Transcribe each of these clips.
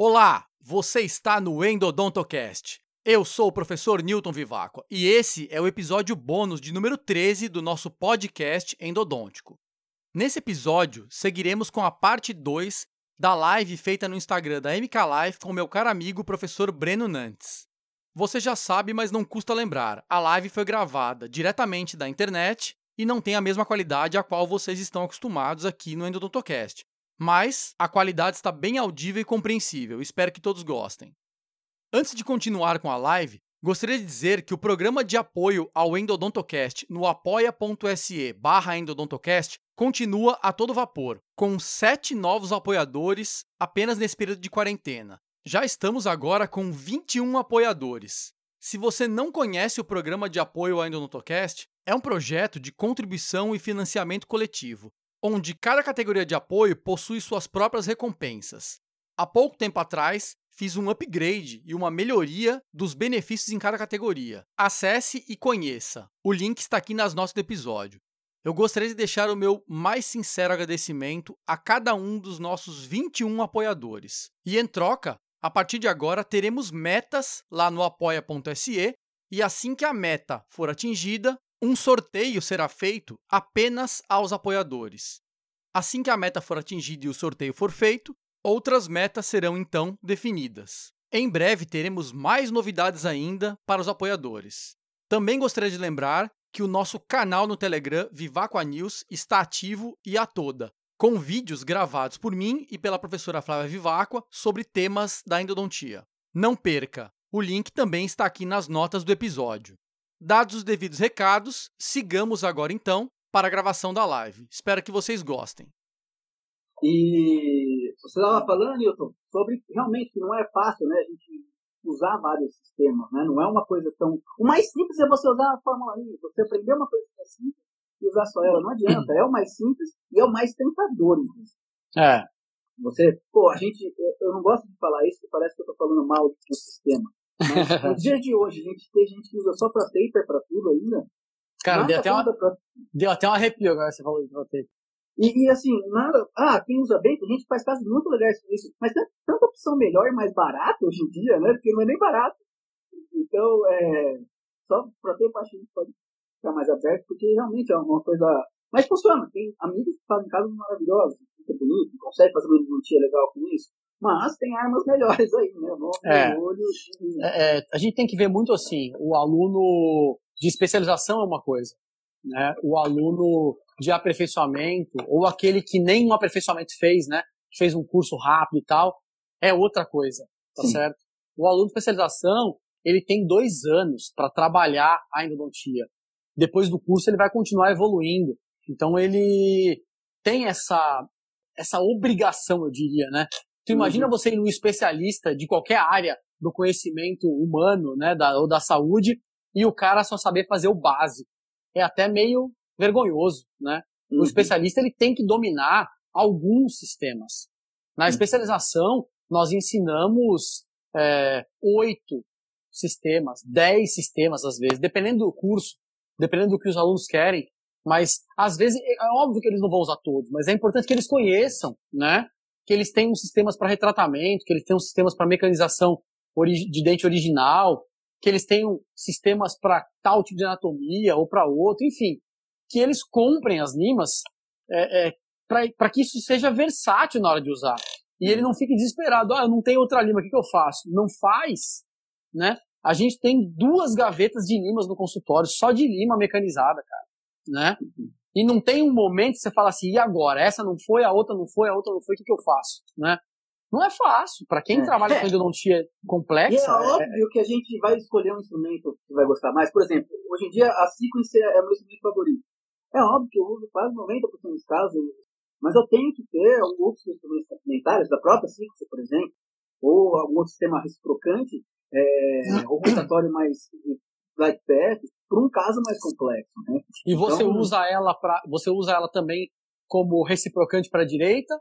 Olá, você está no Endodontocast. Eu sou o professor Newton Vivacqua e esse é o episódio bônus de número 13 do nosso podcast endodôntico. Nesse episódio, seguiremos com a parte 2 da live feita no Instagram da MK Life com meu caro amigo professor Breno Nantes. Você já sabe, mas não custa lembrar, a live foi gravada diretamente da internet e não tem a mesma qualidade a qual vocês estão acostumados aqui no Endodontocast mas a qualidade está bem audível e compreensível. Espero que todos gostem. Antes de continuar com a live, gostaria de dizer que o programa de apoio ao Endodontocast no apoia.se barra endodontocast continua a todo vapor, com sete novos apoiadores apenas nesse período de quarentena. Já estamos agora com 21 apoiadores. Se você não conhece o programa de apoio ao Endodontocast, é um projeto de contribuição e financiamento coletivo, onde cada categoria de apoio possui suas próprias recompensas. Há pouco tempo atrás, fiz um upgrade e uma melhoria dos benefícios em cada categoria. Acesse e conheça. O link está aqui nas notas do episódio. Eu gostaria de deixar o meu mais sincero agradecimento a cada um dos nossos 21 apoiadores. E em troca, a partir de agora teremos metas lá no apoia.se e assim que a meta for atingida, um sorteio será feito apenas aos apoiadores. Assim que a meta for atingida e o sorteio for feito, outras metas serão então definidas. Em breve teremos mais novidades ainda para os apoiadores. Também gostaria de lembrar que o nosso canal no Telegram Vivacqua News está ativo e a toda, com vídeos gravados por mim e pela professora Flávia Vivacqua sobre temas da endodontia. Não perca! O link também está aqui nas notas do episódio. Dados os devidos recados, sigamos agora então para a gravação da live. Espero que vocês gostem. E você estava falando, Newton, sobre realmente que não é fácil né, a gente usar vários sistemas, né? Não é uma coisa tão. O mais simples é você usar a Fórmula 1. Você aprender uma coisa que é simples e usar só ela. Não adianta. É o mais simples e é o mais tentador, inclusive. É. Você, pô, a gente. Eu, eu não gosto de falar isso, porque parece que eu estou falando mal do sistema. Mas no dia de hoje, a gente tem gente que usa só pra paper pra tudo ainda. Cara, deu até, uma, pra... deu até um arrepio agora você falou de paper. E, e, assim, nada. Ah, quem usa bem, tem gente que faz casos muito legais com isso. Mas tem tanta opção melhor e mais barata hoje em dia, né? Porque não é nem barato. Então, é. Só pra ter parte a gente pode ficar mais aberto, porque realmente é uma coisa. Mas funciona. Tem amigos que fazem casos maravilhosos, fica bonito, consegue fazer uma dia legal com isso. Mas tem armas melhores aí, né? É. Olho, é, é, a gente tem que ver muito assim, o aluno de especialização é uma coisa, né? O aluno de aperfeiçoamento, ou aquele que nem um aperfeiçoamento fez, né? Fez um curso rápido e tal, é outra coisa, tá Sim. certo? O aluno de especialização, ele tem dois anos para trabalhar a endodontia. Depois do curso, ele vai continuar evoluindo. Então, ele tem essa, essa obrigação, eu diria, né? Tu imagina uhum. você ir num especialista de qualquer área do conhecimento humano, né, da, ou da saúde, e o cara só saber fazer o básico. É até meio vergonhoso, né? Uhum. O especialista ele tem que dominar alguns sistemas. Na uhum. especialização, nós ensinamos é, oito sistemas, dez sistemas às vezes, dependendo do curso, dependendo do que os alunos querem. Mas às vezes é, é óbvio que eles não vão usar todos, mas é importante que eles conheçam, né? Que eles tenham sistemas para retratamento, que eles tenham sistemas para mecanização de dente original, que eles tenham sistemas para tal tipo de anatomia ou para outro, enfim, que eles comprem as limas é, é, para que isso seja versátil na hora de usar. E ele não fique desesperado, ah, eu não tenho outra lima, o que, que eu faço? Não faz, né? A gente tem duas gavetas de limas no consultório, só de lima mecanizada, cara, né? E não tem um momento que você fala assim, e agora? Essa não foi, a outra não foi, a outra não foi, o que, que eu faço? Né? Não é fácil. Para quem é. trabalha com endodontia complexa. E é, é óbvio é... que a gente vai escolher um instrumento que vai gostar mais. Por exemplo, hoje em dia a sequence é o meu instrumento favorito. É óbvio que eu uso quase 90% dos casos, mas eu tenho que ter outros instrumentos complementares, da própria sequence, por exemplo, ou algum outro sistema reciprocante, é, ou rotatório mais Black Path para um caso mais complexo. Né? E você então, usa ela para você usa ela também como reciprocante para a direita?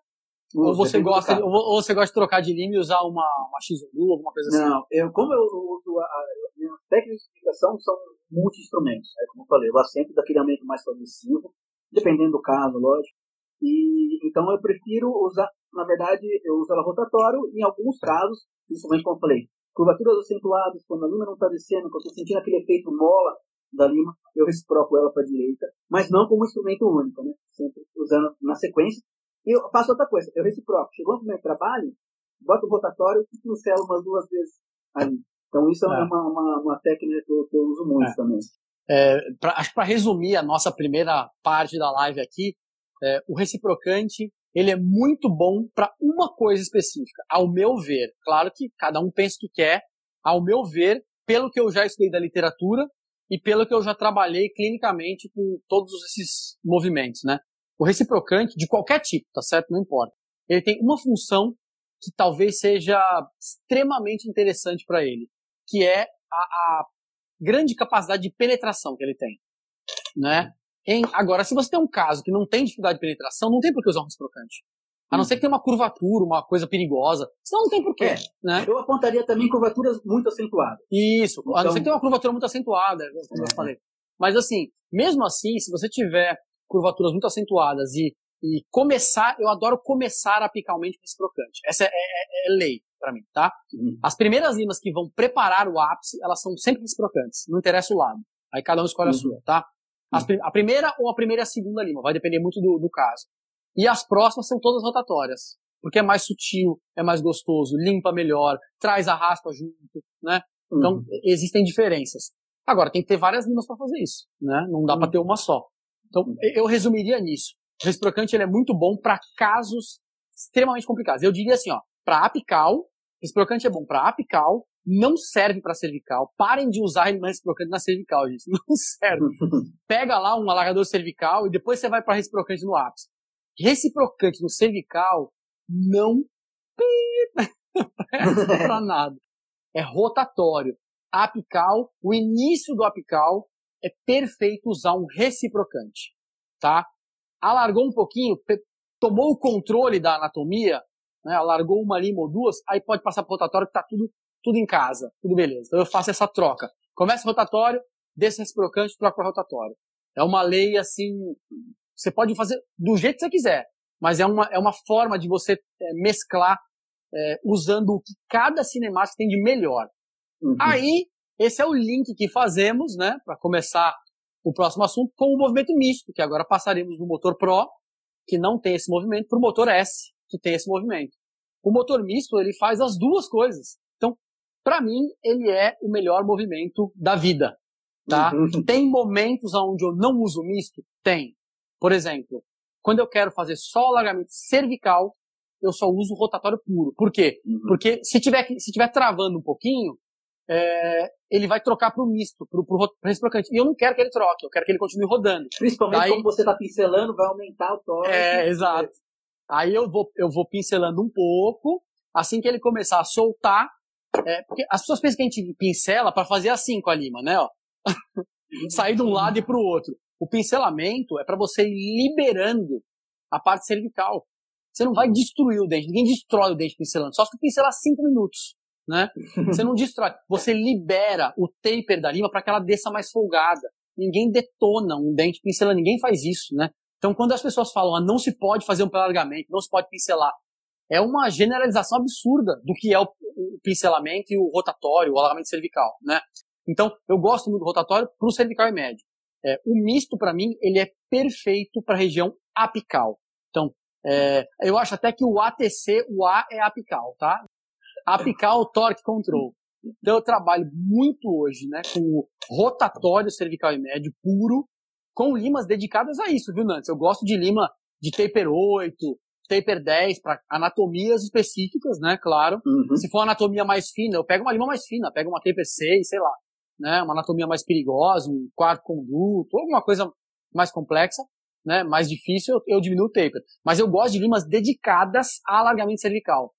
Ou você, gosta, de, ou você gosta de trocar de linha e usar uma, uma XU, alguma coisa assim? Não, eu, como eu uso a, a minha técnica de explicação são multi-instrumentos. Né? Como eu falei, eu gosto sempre daquele aumento mais progressivo, dependendo do caso, lógico. E, então eu prefiro usar. na verdade, eu uso ela rotatório, em alguns casos, principalmente como eu falei, curvaturas acentuadas, quando a lima não está descendo, quando eu estou sentindo aquele efeito mola da lima, eu reciproco ela para a direita, mas não como instrumento único, né? Sempre usando na sequência. E eu faço outra coisa, eu reciproco. Chegou no meu trabalho, boto o rotatório e pincelo umas duas vezes ali. Então isso é, é uma, uma, uma, técnica que eu, que eu uso muito é. também. É, pra, acho que para resumir a nossa primeira parte da live aqui, é, o reciprocante ele é muito bom para uma coisa específica, ao meu ver. Claro que cada um pensa o que quer, ao meu ver, pelo que eu já estudei da literatura e pelo que eu já trabalhei clinicamente com todos esses movimentos, né? O reciprocante, de qualquer tipo, tá certo? Não importa. Ele tem uma função que talvez seja extremamente interessante para ele, que é a, a, grande capacidade de penetração que ele tem, né? Em, agora, se você tem um caso que não tem dificuldade de penetração, não tem por que usar um reciprocante. A não ser que tenha uma curvatura, uma coisa perigosa. Senão não tem porquê. É. Né? Eu apontaria também curvaturas muito acentuadas. Isso, então... a não ser que tenha uma curvatura muito acentuada, como é. eu falei. Mas assim, mesmo assim, se você tiver curvaturas muito acentuadas e, e começar, eu adoro começar apicalmente com reciprocante. Essa é, é, é lei para mim, tá? Uhum. As primeiras limas que vão preparar o ápice, elas são sempre reciprocantes, não interessa o lado. Aí cada um escolhe uhum. a sua, tá? As, a primeira ou a primeira e a segunda lima, vai depender muito do, do caso. E as próximas são todas rotatórias, porque é mais sutil, é mais gostoso, limpa melhor, traz a raspa junto, né? Então, uhum. existem diferenças. Agora, tem que ter várias limas para fazer isso, né? Não dá uhum. para ter uma só. Então, eu resumiria nisso. O reciprocante ele é muito bom para casos extremamente complicados. Eu diria assim, ó, para apical, reciprocante é bom para apical, não serve para cervical. Parem de usar reciprocante na cervical, gente. Não serve. Pega lá um alargador cervical e depois você vai para reciprocante no ápice. Reciprocante no cervical não para nada. É rotatório. Apical, o início do apical é perfeito usar um reciprocante, tá? Alargou um pouquinho, tomou o controle da anatomia, né, alargou uma lima ou duas, aí pode passar para rotatório que tá tudo tudo em casa, tudo beleza. Então eu faço essa troca. Começa o rotatório, desce reciprocante, troca para rotatório. É uma lei assim, você pode fazer do jeito que você quiser, mas é uma, é uma forma de você é, mesclar é, usando o que cada cinemática tem de melhor. Uhum. Aí, esse é o link que fazemos, né, para começar o próximo assunto, com o movimento misto, que agora passaremos do motor Pro, que não tem esse movimento, para o motor S, que tem esse movimento. O motor misto, ele faz as duas coisas. Então, para mim, ele é o melhor movimento da vida. Tá? Uhum. Tem momentos onde eu não uso misto? Tem. Por exemplo, quando eu quero fazer só alargamento cervical, eu só uso rotatório puro. Por quê? Uhum. Porque se tiver, se tiver travando um pouquinho, é, ele vai trocar para o misto, para o reciprocante. E eu não quero que ele troque, eu quero que ele continue rodando. Principalmente Daí, como você está pincelando, vai aumentar o torque. É, exato. Aí eu vou, eu vou pincelando um pouco, assim que ele começar a soltar, é, porque as pessoas pensam que a gente pincela para fazer assim com a lima, né? Ó. Sair de um lado e para o outro. O pincelamento é para você ir liberando a parte cervical. Você não vai destruir o dente. Ninguém destrói o dente pincelando. Só se tu pincelar cinco minutos, né? Você não destrói. Você libera o taper da lima para que ela desça mais folgada. Ninguém detona um dente pincelando. Ninguém faz isso, né? Então, quando as pessoas falam, ah, não se pode fazer um alargamento, não se pode pincelar, é uma generalização absurda do que é o, pincelamento e o rotatório, o alargamento cervical, né? Então, eu gosto muito do rotatório para o cervical e médio. É, o misto, para mim, ele é perfeito para a região apical. Então, é, eu acho até que o ATC, o A é apical, tá? Apical Torque Control. Então, eu trabalho muito hoje, né, com o rotatório cervical e médio puro, com limas dedicadas a isso, viu, Nantes? Eu gosto de lima de taper 8, taper 10 para anatomias específicas, né? Claro. Uhum. Se for anatomia mais fina, eu pego uma lima mais fina, pego uma taper 6, sei lá, né? Uma anatomia mais perigosa, um quarto conduto, alguma coisa mais complexa, né? Mais difícil, eu, eu diminuo o taper. Mas eu gosto de limas dedicadas a alargamento cervical.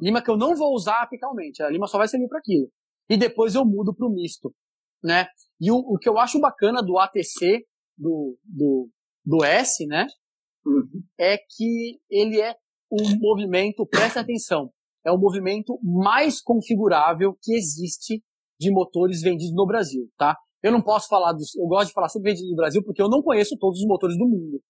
Lima que eu não vou usar apicalmente, a lima só vai servir para aquilo. E depois eu mudo para o misto, né? E o, o que eu acho bacana do ATC, do, do, do S, né? uhum. é que ele é um movimento, preste atenção, é o movimento mais configurável que existe de motores vendidos no Brasil, tá? Eu não posso falar dos, eu gosto de falar sempre vendidos no Brasil porque eu não conheço todos os motores do mundo.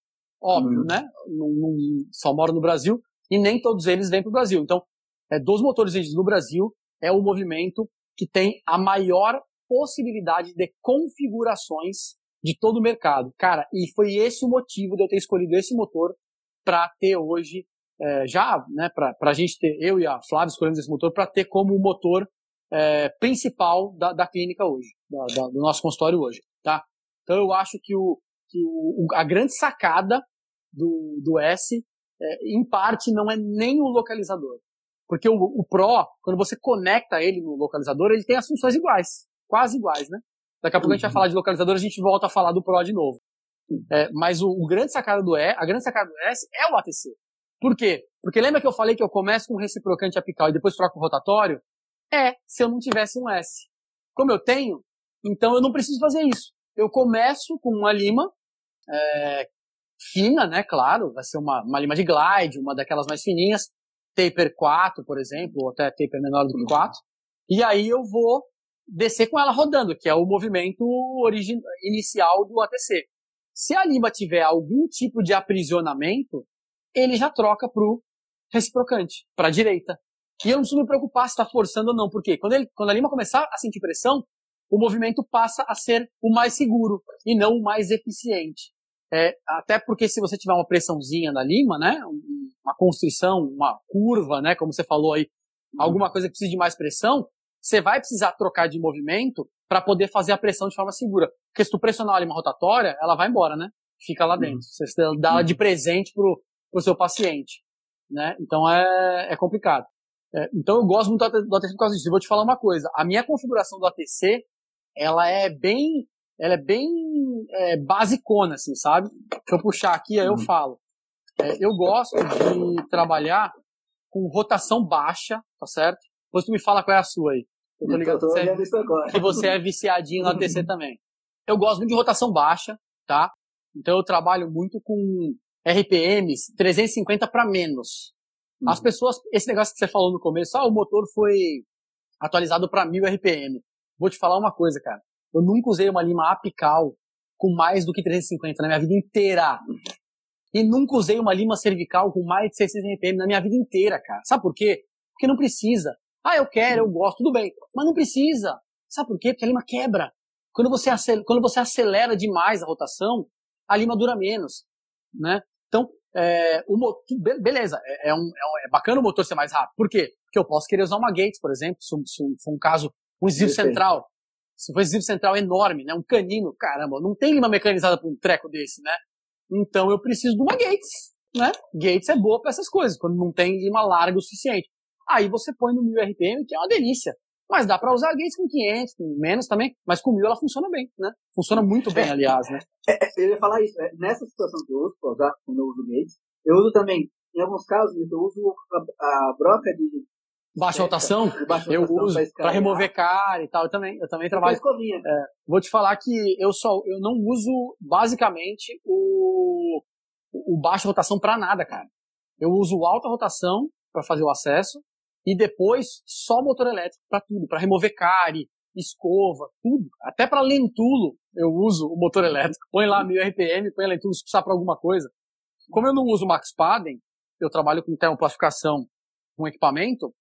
Óbvio, uhum. né? Não, não, só moro no Brasil. e nem todos eles vêm para o Brasil. Então, é, dos motores vendidos no Brasil, é o movimento que tem a maior possibilidade de configurações de todo o mercado. Cara, e foi esse o motivo de eu ter escolhido esse motor para ter hoje, é, já, né, para a gente ter, eu e a Flávia escolhemos esse motor para ter como motor é, principal da, da clínica hoje, da, da, do nosso consultório hoje, tá? Então eu acho que, o, que o, a grande sacada do, do S, é, em parte, não é nem o localizador. Porque o, o Pro, quando você conecta ele no localizador, ele tem as funções iguais, quase iguais, né? Daqui a pouco uhum. a gente vai uhum. falar de localizador, a gente volta a falar do Pro de novo. É, mas o, o, grande sacada do E, a grande sacada do S é o ATC. Por quê? Porque lembra que eu falei que eu começo com reciprocante apical e depois troco o rotatório? É, se eu não tivesse um S. Como eu tenho, então eu não preciso fazer isso. Eu começo com uma lima é, fina, né? Claro, vai ser uma, uma lima de glide, uma daquelas mais fininhas, taper 4, por exemplo, ou até taper menor do que 4. E aí eu vou descer com ela rodando, que é o movimento inicial do ATC. Se a lima tiver algum tipo de aprisionamento, ele já troca pro reciprocante, para a direita. E eu não preciso me preocupar se está forçando ou não, porque quando, ele, quando a lima começar a sentir pressão, o movimento passa a ser o mais seguro e não o mais eficiente. É, até porque se você tiver uma pressãozinha na lima, né, uma constrição, uma curva, né, como você falou aí, alguma coisa que precisa de mais pressão, você vai precisar trocar de movimento para poder fazer a pressão de forma segura. Porque se tu pressionar a lima rotatória, ela vai embora, né? Fica lá dentro. Você dá ela de presente pro, pro seu paciente, né? Então é, é complicado. É, então eu gosto muito do ATC por causa disso. Eu vou te falar uma coisa. A minha configuração do ATC, ela é bem, ela é bem é, basicona, assim, sabe? Deixa eu puxar aqui, aí eu uhum. falo. É, eu gosto de trabalhar com rotação baixa, tá certo? Depois tu me fala qual é a sua aí. Eu tô ligado que, é, que você é viciadinho no ATC também. Eu gosto muito de rotação baixa, tá? Então eu trabalho muito com RPMs 350 para menos. As uhum. pessoas, esse negócio que você falou no começo, ah, o motor foi atualizado para 1000 RPM. Vou te falar uma coisa, cara. Eu nunca usei uma lima apical com mais do que 350 na minha vida inteira. E nunca usei uma lima cervical com mais de 600 RPM na minha vida inteira, cara. Sabe por quê? Porque não precisa. Ah, eu quero, eu gosto, tudo bem. Mas não precisa. Sabe por quê? Porque a lima quebra. Quando você acelera, quando você acelera demais a rotação, a lima dura menos, né? Então, é, o motor, beleza, é, é, um, é, um, é, bacana o motor ser mais rápido. Por quê? Porque eu posso querer usar uma Gates, por exemplo, se, se for um caso, um exílio central. Se for um exílio central enorme, né? Um canino, caramba, não tem lima mecanizada para um treco desse, né? Então eu preciso de uma Gates, né? Gates é boa para essas coisas, quando não tem lima larga o suficiente. Aí você põe no 1000 RPM, que é uma delícia. Mas dá para usar Gates com 500, com menos também, mas com 1000 ela funciona bem, né? Funciona muito bem, aliás, né? É, é, eu ia falar isso, é, nessa situação que eu uso, pra usar, quando eu uso Gates, eu uso também, em alguns casos, eu uso a, a broca de baixa rotação, eu uso para remover cara e tal. Eu também, eu também trabalho. É, vou te falar que eu só, eu não uso basicamente o, o baixa rotação para nada, cara. Eu uso alta rotação para fazer o acesso e depois só motor elétrico para tudo, para remover cárie, escova, tudo. Até para lentulo eu uso o motor elétrico. Põe lá 1000 RPM, põe a lentulo se precisar para alguma coisa. Como eu não uso Max Paden, eu trabalho com termoplastificação com equipamento,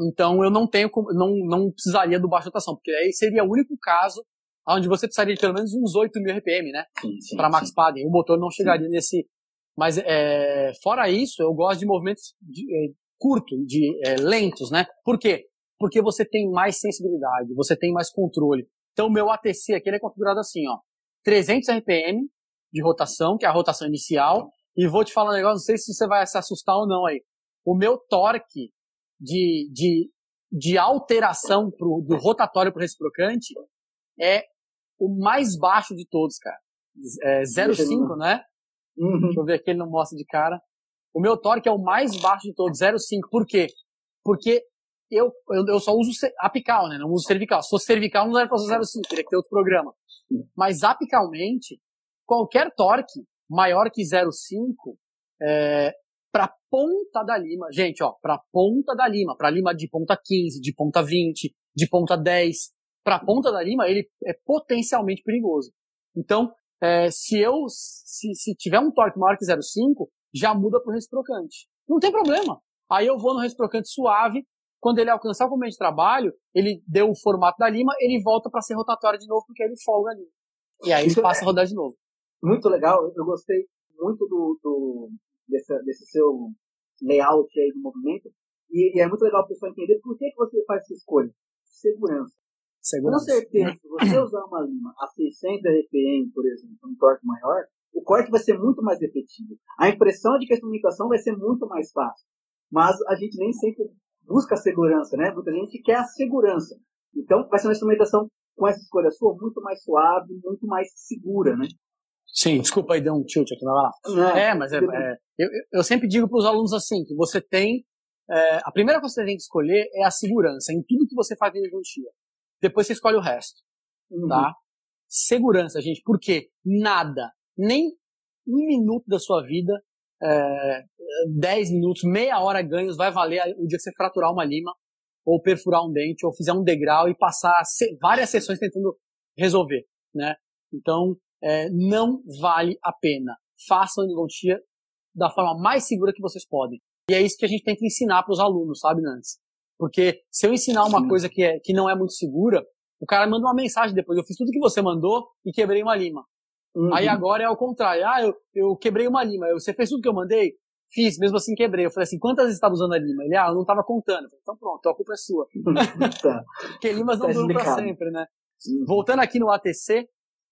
então eu não tenho, não, não precisaria do baixo rotação, porque aí seria o único caso onde você precisaria de pelo menos uns 8 mil RPM, né? Para Max Paden. O motor não chegaria sim. nesse. Mas é, fora isso, eu gosto de movimentos de, é, curto, de é, lentos, né? Por quê? Porque você tem mais sensibilidade, você tem mais controle. Então o meu ATC aqui ele é configurado assim, ó, 300 RPM de rotação, que é a rotação inicial, e vou te falar um negócio, não sei se você vai se assustar ou não aí. O meu torque de, de, de alteração pro, do rotatório para o reciprocante é o mais baixo de todos, cara. É 0,5, né? Uhum. Deixa eu ver aqui, ele não mostra de cara. O meu torque é o mais baixo de todos, 0,5. Por quê? Porque eu, eu, eu, só uso apical, né? Não uso cervical. Se fosse cervical, não era para usar 0,5, teria que ter outro programa. Mas apicalmente, qualquer torque maior que 0,5 é, para ponta da lima, gente, ó, para ponta da lima, para lima de ponta 15, de ponta 20, de ponta 10, para ponta da lima, ele é potencialmente perigoso. Então, é, se eu se, se tiver um torque maior que 0,5, já muda para o reciprocante. Não tem problema. Aí eu vou no reciprocante suave, quando ele alcançar o momento de trabalho, ele deu o formato da lima, ele volta para ser rotatório de novo, porque ele folga ali. E aí ele passa a rodar de novo. Muito legal, eu gostei muito do, do desse, desse seu layout aí do movimento, e, e, é muito legal o pessoal entender por que, que você faz essa escolha. Segurança. Segurança. Com certeza, se você usar uma lima a 600 RPM, por exemplo, um torque maior, o corte vai ser muito mais efetivo. A impressão de que a comunicação vai ser muito mais fácil. Mas a gente nem sempre busca a segurança, né? Muita gente quer a segurança. Então, vai ser uma instrumentação com essa escolha sua muito mais suave, muito mais segura, né? Sim, desculpa aí, deu um tilt aqui, vai lá. É, é mas é, é, eu, eu sempre digo para os alunos assim, que você tem, é, a primeira coisa que você tem que escolher é a segurança em tudo que você faz dentro um dia. Depois você escolhe o resto, uhum. tá? Segurança, gente, porque nada, nem um minuto da sua vida, é, 10 minutos, meia hora ganhos vai valer o dia que você fraturar uma lima, ou perfurar um dente, ou fizer um degrau e passar várias sessões tentando resolver, né? Então, é, não vale a pena. Façam a endodontia da forma mais segura que vocês podem. E é isso que a gente tem que ensinar para os alunos, sabe, Nantes? Porque se eu ensinar uma Sim. coisa que, é, que não é muito segura, o cara manda uma mensagem depois. Eu fiz tudo que você mandou e quebrei uma lima. Uhum. Aí agora é ao contrário. Ah, eu, eu quebrei uma lima. Você fez tudo que eu mandei? Fiz, mesmo assim quebrei. Eu falei assim, quantas vezes estava usando a lima? Ele, ah, eu não estava contando. Falei, então pronto, a culpa é sua. tá. Porque limas não tá duram para sempre, né? Uhum. Voltando aqui no ATC,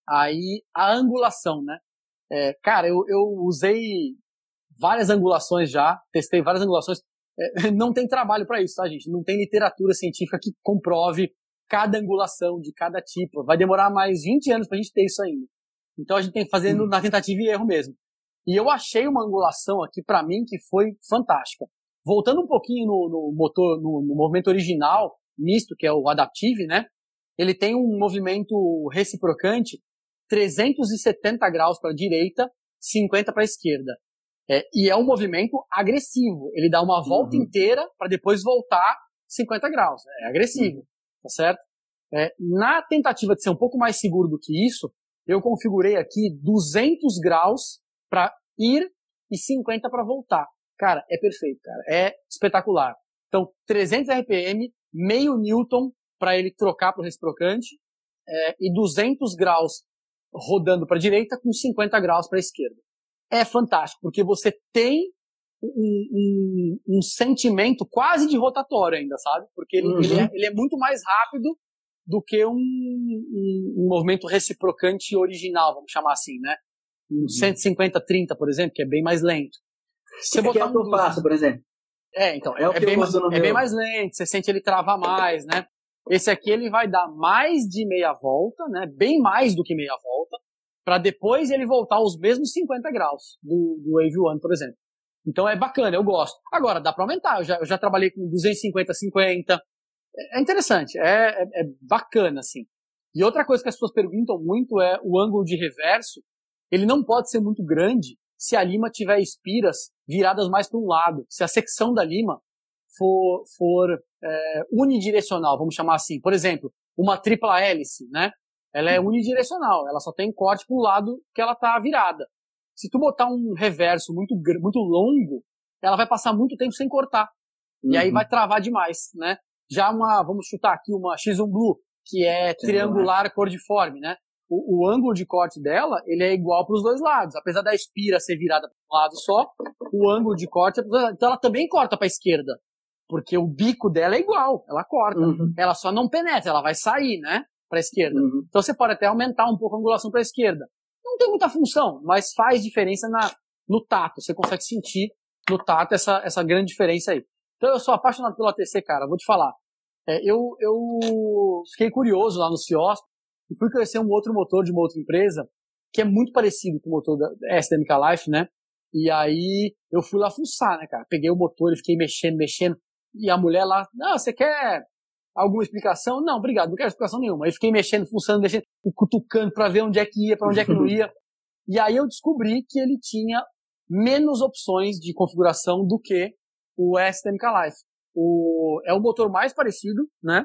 aí a angulação, né? É, cara, eu, eu usei várias angulações já, testei várias angulações. É, não tem trabalho para isso, tá, gente? Não tem literatura científica que comprove cada angulação de cada tipo. Vai demorar mais 20 anos pra gente ter isso ainda. Então a gente tem que fazer na tentativa e erro mesmo. E eu achei uma angulação aqui para mim que foi fantástica. Voltando um pouquinho no, no motor, no, no, movimento original, misto, que é o Adaptive, né? Ele tem um movimento reciprocante 370 graus para a direita, 50 para a esquerda. É, e é um movimento agressivo. Ele dá uma volta uhum. inteira para depois voltar 50 graus. É agressivo, uhum. tá certo? É, na tentativa de ser um pouco mais seguro do que isso, eu configurei aqui 200 graus para ir e 50 para voltar. Cara, é perfeito, cara. É espetacular. Então, 300 RPM, meio newton para ele trocar para o reciprocante é, e 200 graus rodando para a direita com 50 graus para a esquerda. É fantástico, porque você tem um, um, um, sentimento quase de rotatório ainda, sabe? Porque ele, uhum. ele, é, ele, é, muito mais rápido do que um, um, movimento reciprocante original, vamos chamar assim, né? Um uhum. 150-30, por exemplo, que é bem mais lento. Você é botar que é eu faço, por exemplo. É, então, é, é bem, é bem mais lento, você sente ele travar mais, né? Esse aqui ele vai dar mais de meia volta, né? Bem mais do que meia volta, para depois ele voltar aos mesmos 50 graus do, do Wave One, por exemplo. Então é bacana, eu gosto. Agora, dá para aumentar. Eu já, eu já trabalhei com 250, 50. É, interessante, é, é, é, bacana, assim. E outra coisa que as pessoas perguntam muito é o ângulo de reverso. Ele não pode ser muito grande se a lima tiver espiras viradas mais para um lado. Se a secção da lima for, for é, unidirecional, vamos chamar assim. Por exemplo, uma tripla hélice, né? Ela é unidirecional, ela só tem corte para o lado que ela está virada. Se tu botar um reverso muito, muito longo, ela vai passar muito tempo sem cortar. Uhum. E aí uhum. vai travar demais, né? Já uma, vamos chutar aqui, uma X1 Blue, que é triangular cordiforme, né? O, o, ângulo de corte dela, ele é igual para os dois lados. Apesar da espira ser virada para um lado só, o ângulo de corte é Então ela também corta para a esquerda. Porque o bico dela é igual, ela corta. Uhum. Ela só não penetra, ela vai sair, né? Para a esquerda. Uhum. Então você pode até aumentar um pouco a angulação para a esquerda. Não tem muita função, mas faz diferença na, no tato. Você consegue sentir no tato essa, essa grande diferença aí. Então eu sou apaixonado pelo ATC, cara. Vou te falar. É, eu, eu fiquei curioso lá no CIOS e fui conhecer um outro motor de uma outra empresa que é muito parecido com o motor da STMK Life, né? E aí eu fui lá fuçar, né, cara? Peguei o motor e fiquei mexendo, mexendo. E a mulher lá, não, você quer alguma explicação? Não, obrigado, não quero explicação nenhuma. Aí fiquei mexendo, funcionando, mexendo, e cutucando para ver onde é que ia, para onde é que não ia. E aí eu descobri que ele tinha menos opções de configuração do que o STMK Life. O, é o motor mais parecido, né,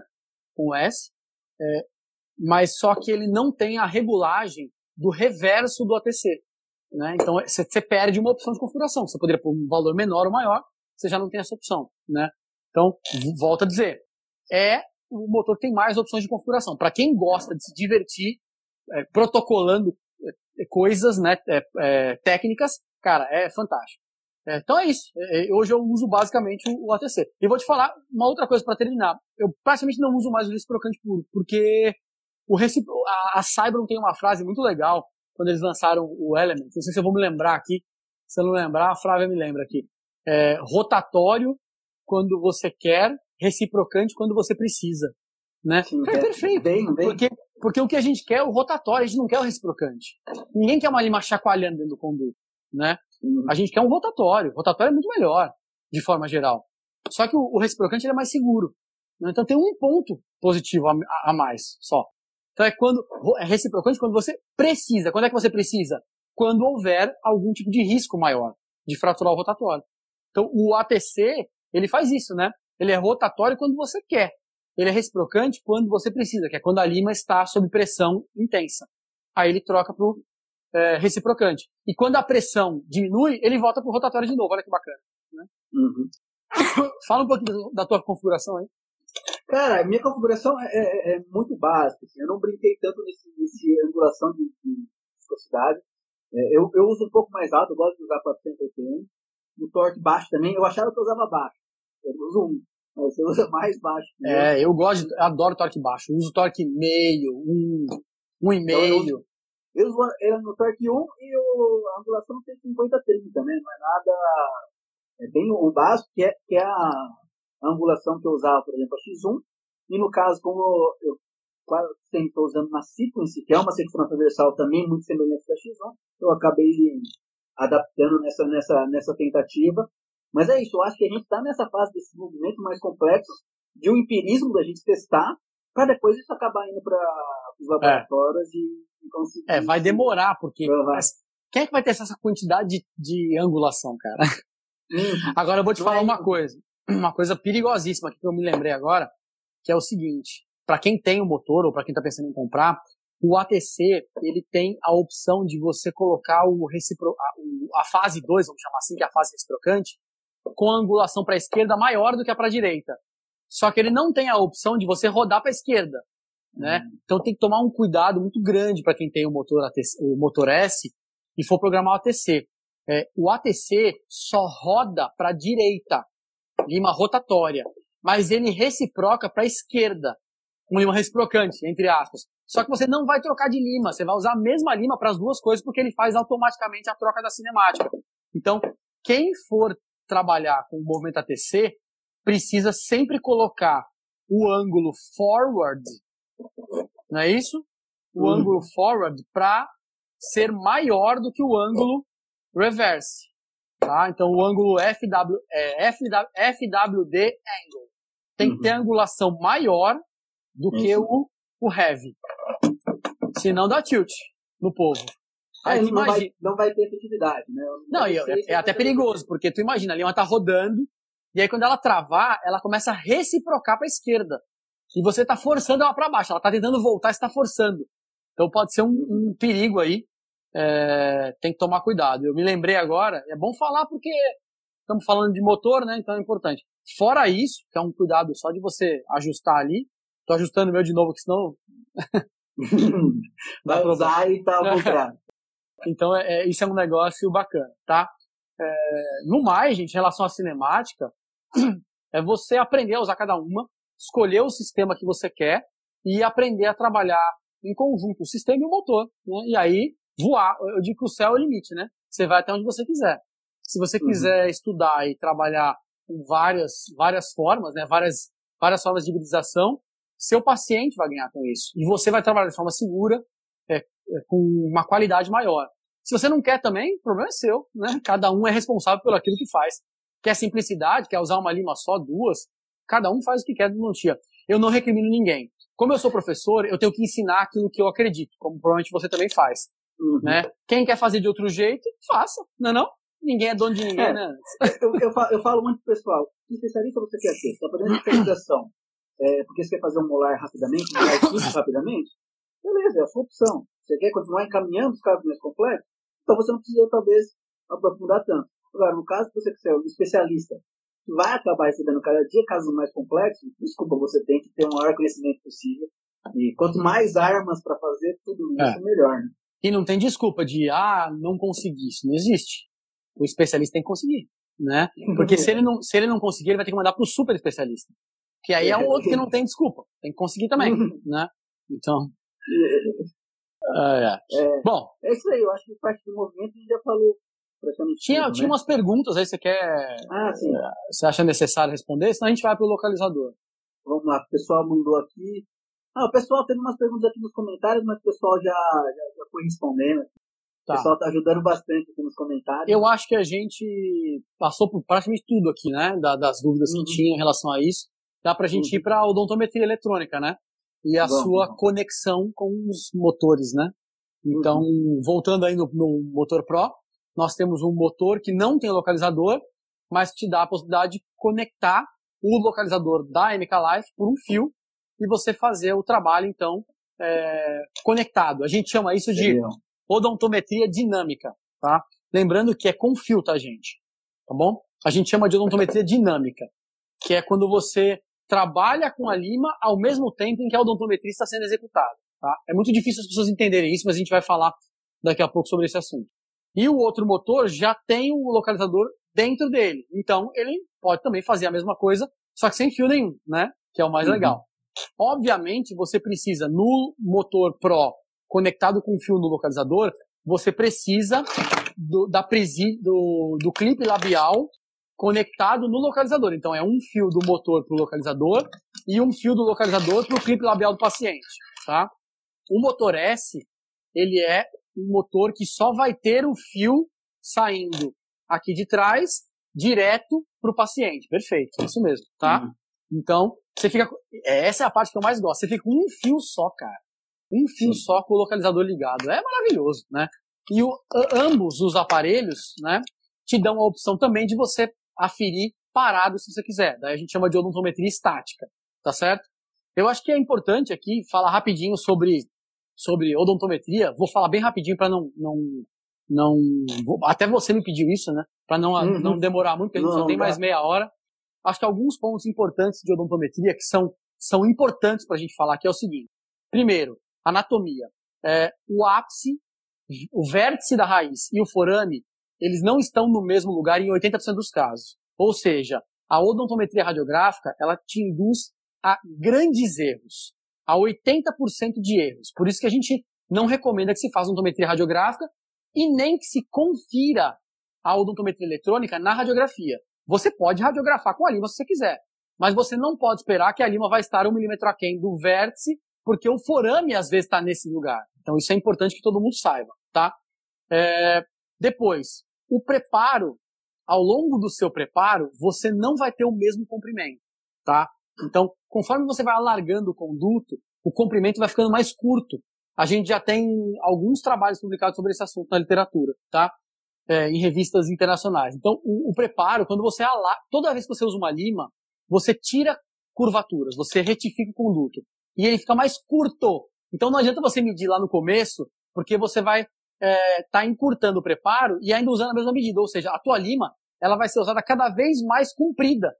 com o S, é, mas só que ele não tem a regulagem do reverso do ATC. Né? Então você perde uma opção de configuração. Você poderia pôr um valor menor ou maior, você já não tem essa opção, né? Então, volto a dizer, é o motor tem mais opções de configuração. Para quem gosta de se divertir, é, protocolando é, coisas, né, é, é técnicas, cara, é fantástico. É, então é isso. É, hoje eu uso basicamente o, o ATC. E vou te falar uma outra coisa para terminar. Eu praticamente não uso mais o reciprocante puro, porque o recipro... a, a Cybron tem uma frase muito legal quando eles lançaram o Element. Não sei se eu vou me lembrar aqui. Se eu não lembrar, a Flávia me lembra aqui. É, rotatório quando você quer, reciprocante quando você precisa. Né? Sim, é, perfeito. Bem, bem. Porque, porque o que a gente quer é o rotatório, a gente não quer o reciprocante. Ninguém quer uma lima chacoalhando dentro do conduto. Né? A gente quer um rotatório. O rotatório é muito melhor, de forma geral. Só que o, o reciprocante é mais seguro. Né? Então tem um ponto positivo a, a, mais só. Então é quando é reciprocante quando você precisa. Quando é que você precisa? Quando houver algum tipo de risco maior de fraturar o rotatório. Então o ATC ele faz isso, né? Ele é rotatório quando você quer. Ele é reciprocante quando você precisa, que é quando a lima está sob pressão intensa. Aí ele troca para o é, reciprocante. E quando a pressão diminui, ele volta para o rotatório de novo. Olha que bacana. Né? Uhum. Fala um pouquinho da tua configuração aí. Cara, minha configuração é, é, é muito básica. Assim. Eu não brinquei tanto nesse, nesse angulação de, de viscosidade. É, eu, eu uso um pouco mais alto, eu gosto de usar 480 no torque baixo também. Eu achava que eu usava baixo. Eu uso um, mas você usa mais baixo. É, eu gosto, eu adoro torque baixo. Eu uso torque meio, um, um e então, meio. Eu uso ele no torque 1 e o, a angulação tem 50-30, né? Não é nada. É bem o básico, que é, que é a angulação que eu usava, por exemplo, a X1. E no caso, como eu quase sempre estou usando uma sequence, que é uma sequência transversal também muito semelhante à X1, eu acabei adaptando nessa, nessa, nessa tentativa. Mas é isso, eu acho que a gente está nessa fase desses movimentos mais complexos, de um empirismo da gente testar, para depois isso acabar indo para os laboratórios é. e, conseguir. É, vai demorar, porque. Mas quem é que vai ter essa quantidade de, de angulação, cara? Hum, agora eu vou te falar é uma coisa, uma coisa perigosíssima que eu me lembrei agora, que é o seguinte: para quem tem o um motor ou para quem está pensando em comprar, o ATC, ele tem a opção de você colocar o recipro, a, a fase 2, vamos chamar assim, que é a fase reciprocante, com a angulação para a esquerda maior do que a para a direita. Só que ele não tem a opção de você rodar para a esquerda. Né? Uhum. Então tem que tomar um cuidado muito grande para quem tem o motor, ATC, o motor S e for programar o ATC. É, o ATC só roda para a direita, lima rotatória, mas ele reciproca para a esquerda, um lima reciprocante, entre aspas. Só que você não vai trocar de lima, você vai usar a mesma lima para as duas coisas, porque ele faz automaticamente a troca da cinemática. Então, quem for trabalhar com o movimento ATC, precisa sempre colocar o ângulo forward, não é isso? O uhum. ângulo forward para ser maior do que o ângulo reverse. Tá? Então, o ângulo FW, é, FW, FWD angle tem que ter uhum. angulação maior do que o o heavy. Senão dá tilt no povo. Aí, não, imagina... vai, não vai ter efetividade, né? Não, não é, é até perigoso, porque tu imagina, ali ela tá rodando, e aí quando ela travar, ela começa a reciprocar para a esquerda. E você tá forçando ela para baixo, ela tá tentando voltar está forçando. Então pode ser um, um perigo aí. É, tem que tomar cuidado. Eu me lembrei agora, é bom falar porque estamos falando de motor, né? Então é importante. Fora isso, que é um cuidado só de você ajustar ali, Tô ajustando o meu de novo, que senão. Vai usar e tá contrário. então, é, é, isso é um negócio bacana, tá? É, no mais, gente, em relação à cinemática, é você aprender a usar cada uma, escolher o sistema que você quer e aprender a trabalhar em conjunto, o sistema e o motor. Né? E aí, voar. Eu digo que o céu é o limite, né? Você vai até onde você quiser. Se você uhum. quiser uhum. estudar e trabalhar com várias, várias formas, né? várias, várias formas de hibridização, seu paciente vai ganhar com isso. E você vai trabalhar de forma segura, é, é, com uma qualidade maior. Se você não quer também, o problema é seu, né? Cada um é responsável pelo aquilo que faz. Quer simplicidade, quer usar uma lima só, duas, cada um faz o que quer no dia. Eu não recrimino ninguém. Como eu sou professor, eu tenho que ensinar aquilo que eu acredito, como provavelmente você também faz. Uhum. Né? Quem quer fazer de outro jeito, faça, não é não? Ninguém é dono de ninguém, é. né? eu, eu, falo, eu falo muito pro pessoal, que especialista você quer ser? Está fazendo especialização é, porque você quer fazer um molar rapidamente, um molar simples rapidamente, beleza, é a sua opção. Você quer continuar encaminhando os casos mais complexos, então você não precisa, talvez, aprofundar tanto. Agora, no caso que você quiser um especialista que vai acabar recebendo cada dia casos mais complexos, desculpa, você tem que ter o maior conhecimento possível. E quanto mais armas para fazer tudo isso, é. melhor. Né? E não tem desculpa de, ah, não consegui. Isso não existe. O especialista tem que conseguir. Né? Porque se ele não, se ele não conseguir, ele vai ter que mandar para o super especialista. Que aí é um outro que não tem desculpa. Tem que conseguir também. né? Então. É, é. é. Bom. É isso aí, eu acho que parte do movimento a gente já falou tinha, tinha umas perguntas aí, você quer. Ah, sim. É, você acha necessário responder? Senão a gente vai pro localizador. Vamos lá, o pessoal mandou aqui. Ah, o pessoal teve umas perguntas aqui nos comentários, mas o pessoal já, já, já foi respondendo. Tá. O pessoal tá ajudando bastante aqui nos comentários. Eu acho que a gente passou por praticamente tudo aqui, né? Da, das dúvidas uhum. que tinha em relação a isso. Dá pra gente uhum. ir pra odontometria eletrônica, né? E a sua conexão com os motores, né? Então, uhum. voltando aí no, no Motor Pro, nós temos um motor que não tem localizador, mas te dá a possibilidade de conectar o localizador da MK Life por um fio e você fazer o trabalho, então, é, conectado. A gente chama isso de odontometria dinâmica, tá? Lembrando que é com fio, tá, gente? Tá bom? A gente chama de odontometria dinâmica, que é quando você trabalha com a lima ao mesmo tempo em que a odontometria está sendo executada, tá? É muito difícil as pessoas entenderem isso, mas a gente vai falar daqui a pouco sobre esse assunto. E o outro motor já tem o localizador dentro dele. Então, ele pode também fazer a mesma coisa, só que sem fio nenhum, né? Que é o mais uhum. legal. Obviamente, você precisa, no motor Pro, conectado com fio no localizador, você precisa do, da presi, do, do clipe labial conectado no localizador. Então, é um fio do motor para o localizador e um fio do localizador para o clipe labial do paciente, tá? O motor S, ele é um motor que só vai ter o fio saindo aqui de trás, direto para o paciente. Perfeito, isso mesmo, tá? Uhum. Então, você fica. É, essa é a parte que eu mais gosto. Você fica com um fio só, cara. Um fio Sim. só com o localizador ligado. É maravilhoso, né? E o, ambos os aparelhos, né, te dão a opção também de você aferir parado se você quiser. Daí a gente chama de odontometria estática, tá certo? Eu acho que é importante aqui falar rapidinho sobre sobre odontometria, vou falar bem rapidinho para não, não, não, até você me pediu isso, né? Para não, uhum. não demorar muito, porque a gente não, só tem mais meia hora. Acho que alguns pontos importantes de odontometria que são, são importantes para a gente falar que é o seguinte. Primeiro, anatomia. É, o ápice, o vértice da raiz e o forame, eles não estão no mesmo lugar em 80% dos casos. Ou seja, a odontometria radiográfica, ela te induz a grandes erros a 80% de erros. Por isso que a gente não recomenda que se faça odontometria radiográfica e nem que se confira a odontometria eletrônica na radiografia. Você pode radiografar com a lima se você quiser, mas você não pode esperar que a lima vai estar um milímetro aquém do vértice, porque o forame às vezes está nesse lugar. Então isso é importante que todo mundo saiba, tá? É... Depois, o preparo, ao longo do seu preparo, você não vai ter o mesmo comprimento, tá? Então, conforme você vai alargando o conduto, o comprimento vai ficando mais curto. A gente já tem alguns trabalhos publicados sobre esse assunto na literatura, tá? É, em revistas internacionais. Então, o, o preparo, quando você alarga, toda vez que você usa uma lima, você tira curvaturas, você retifica o conduto. E ele fica mais curto. Então, não adianta você medir lá no começo, porque você vai é, tá encurtando o preparo e ainda usando a mesma medida. Ou seja, a tua lima, ela vai ser usada cada vez mais comprida.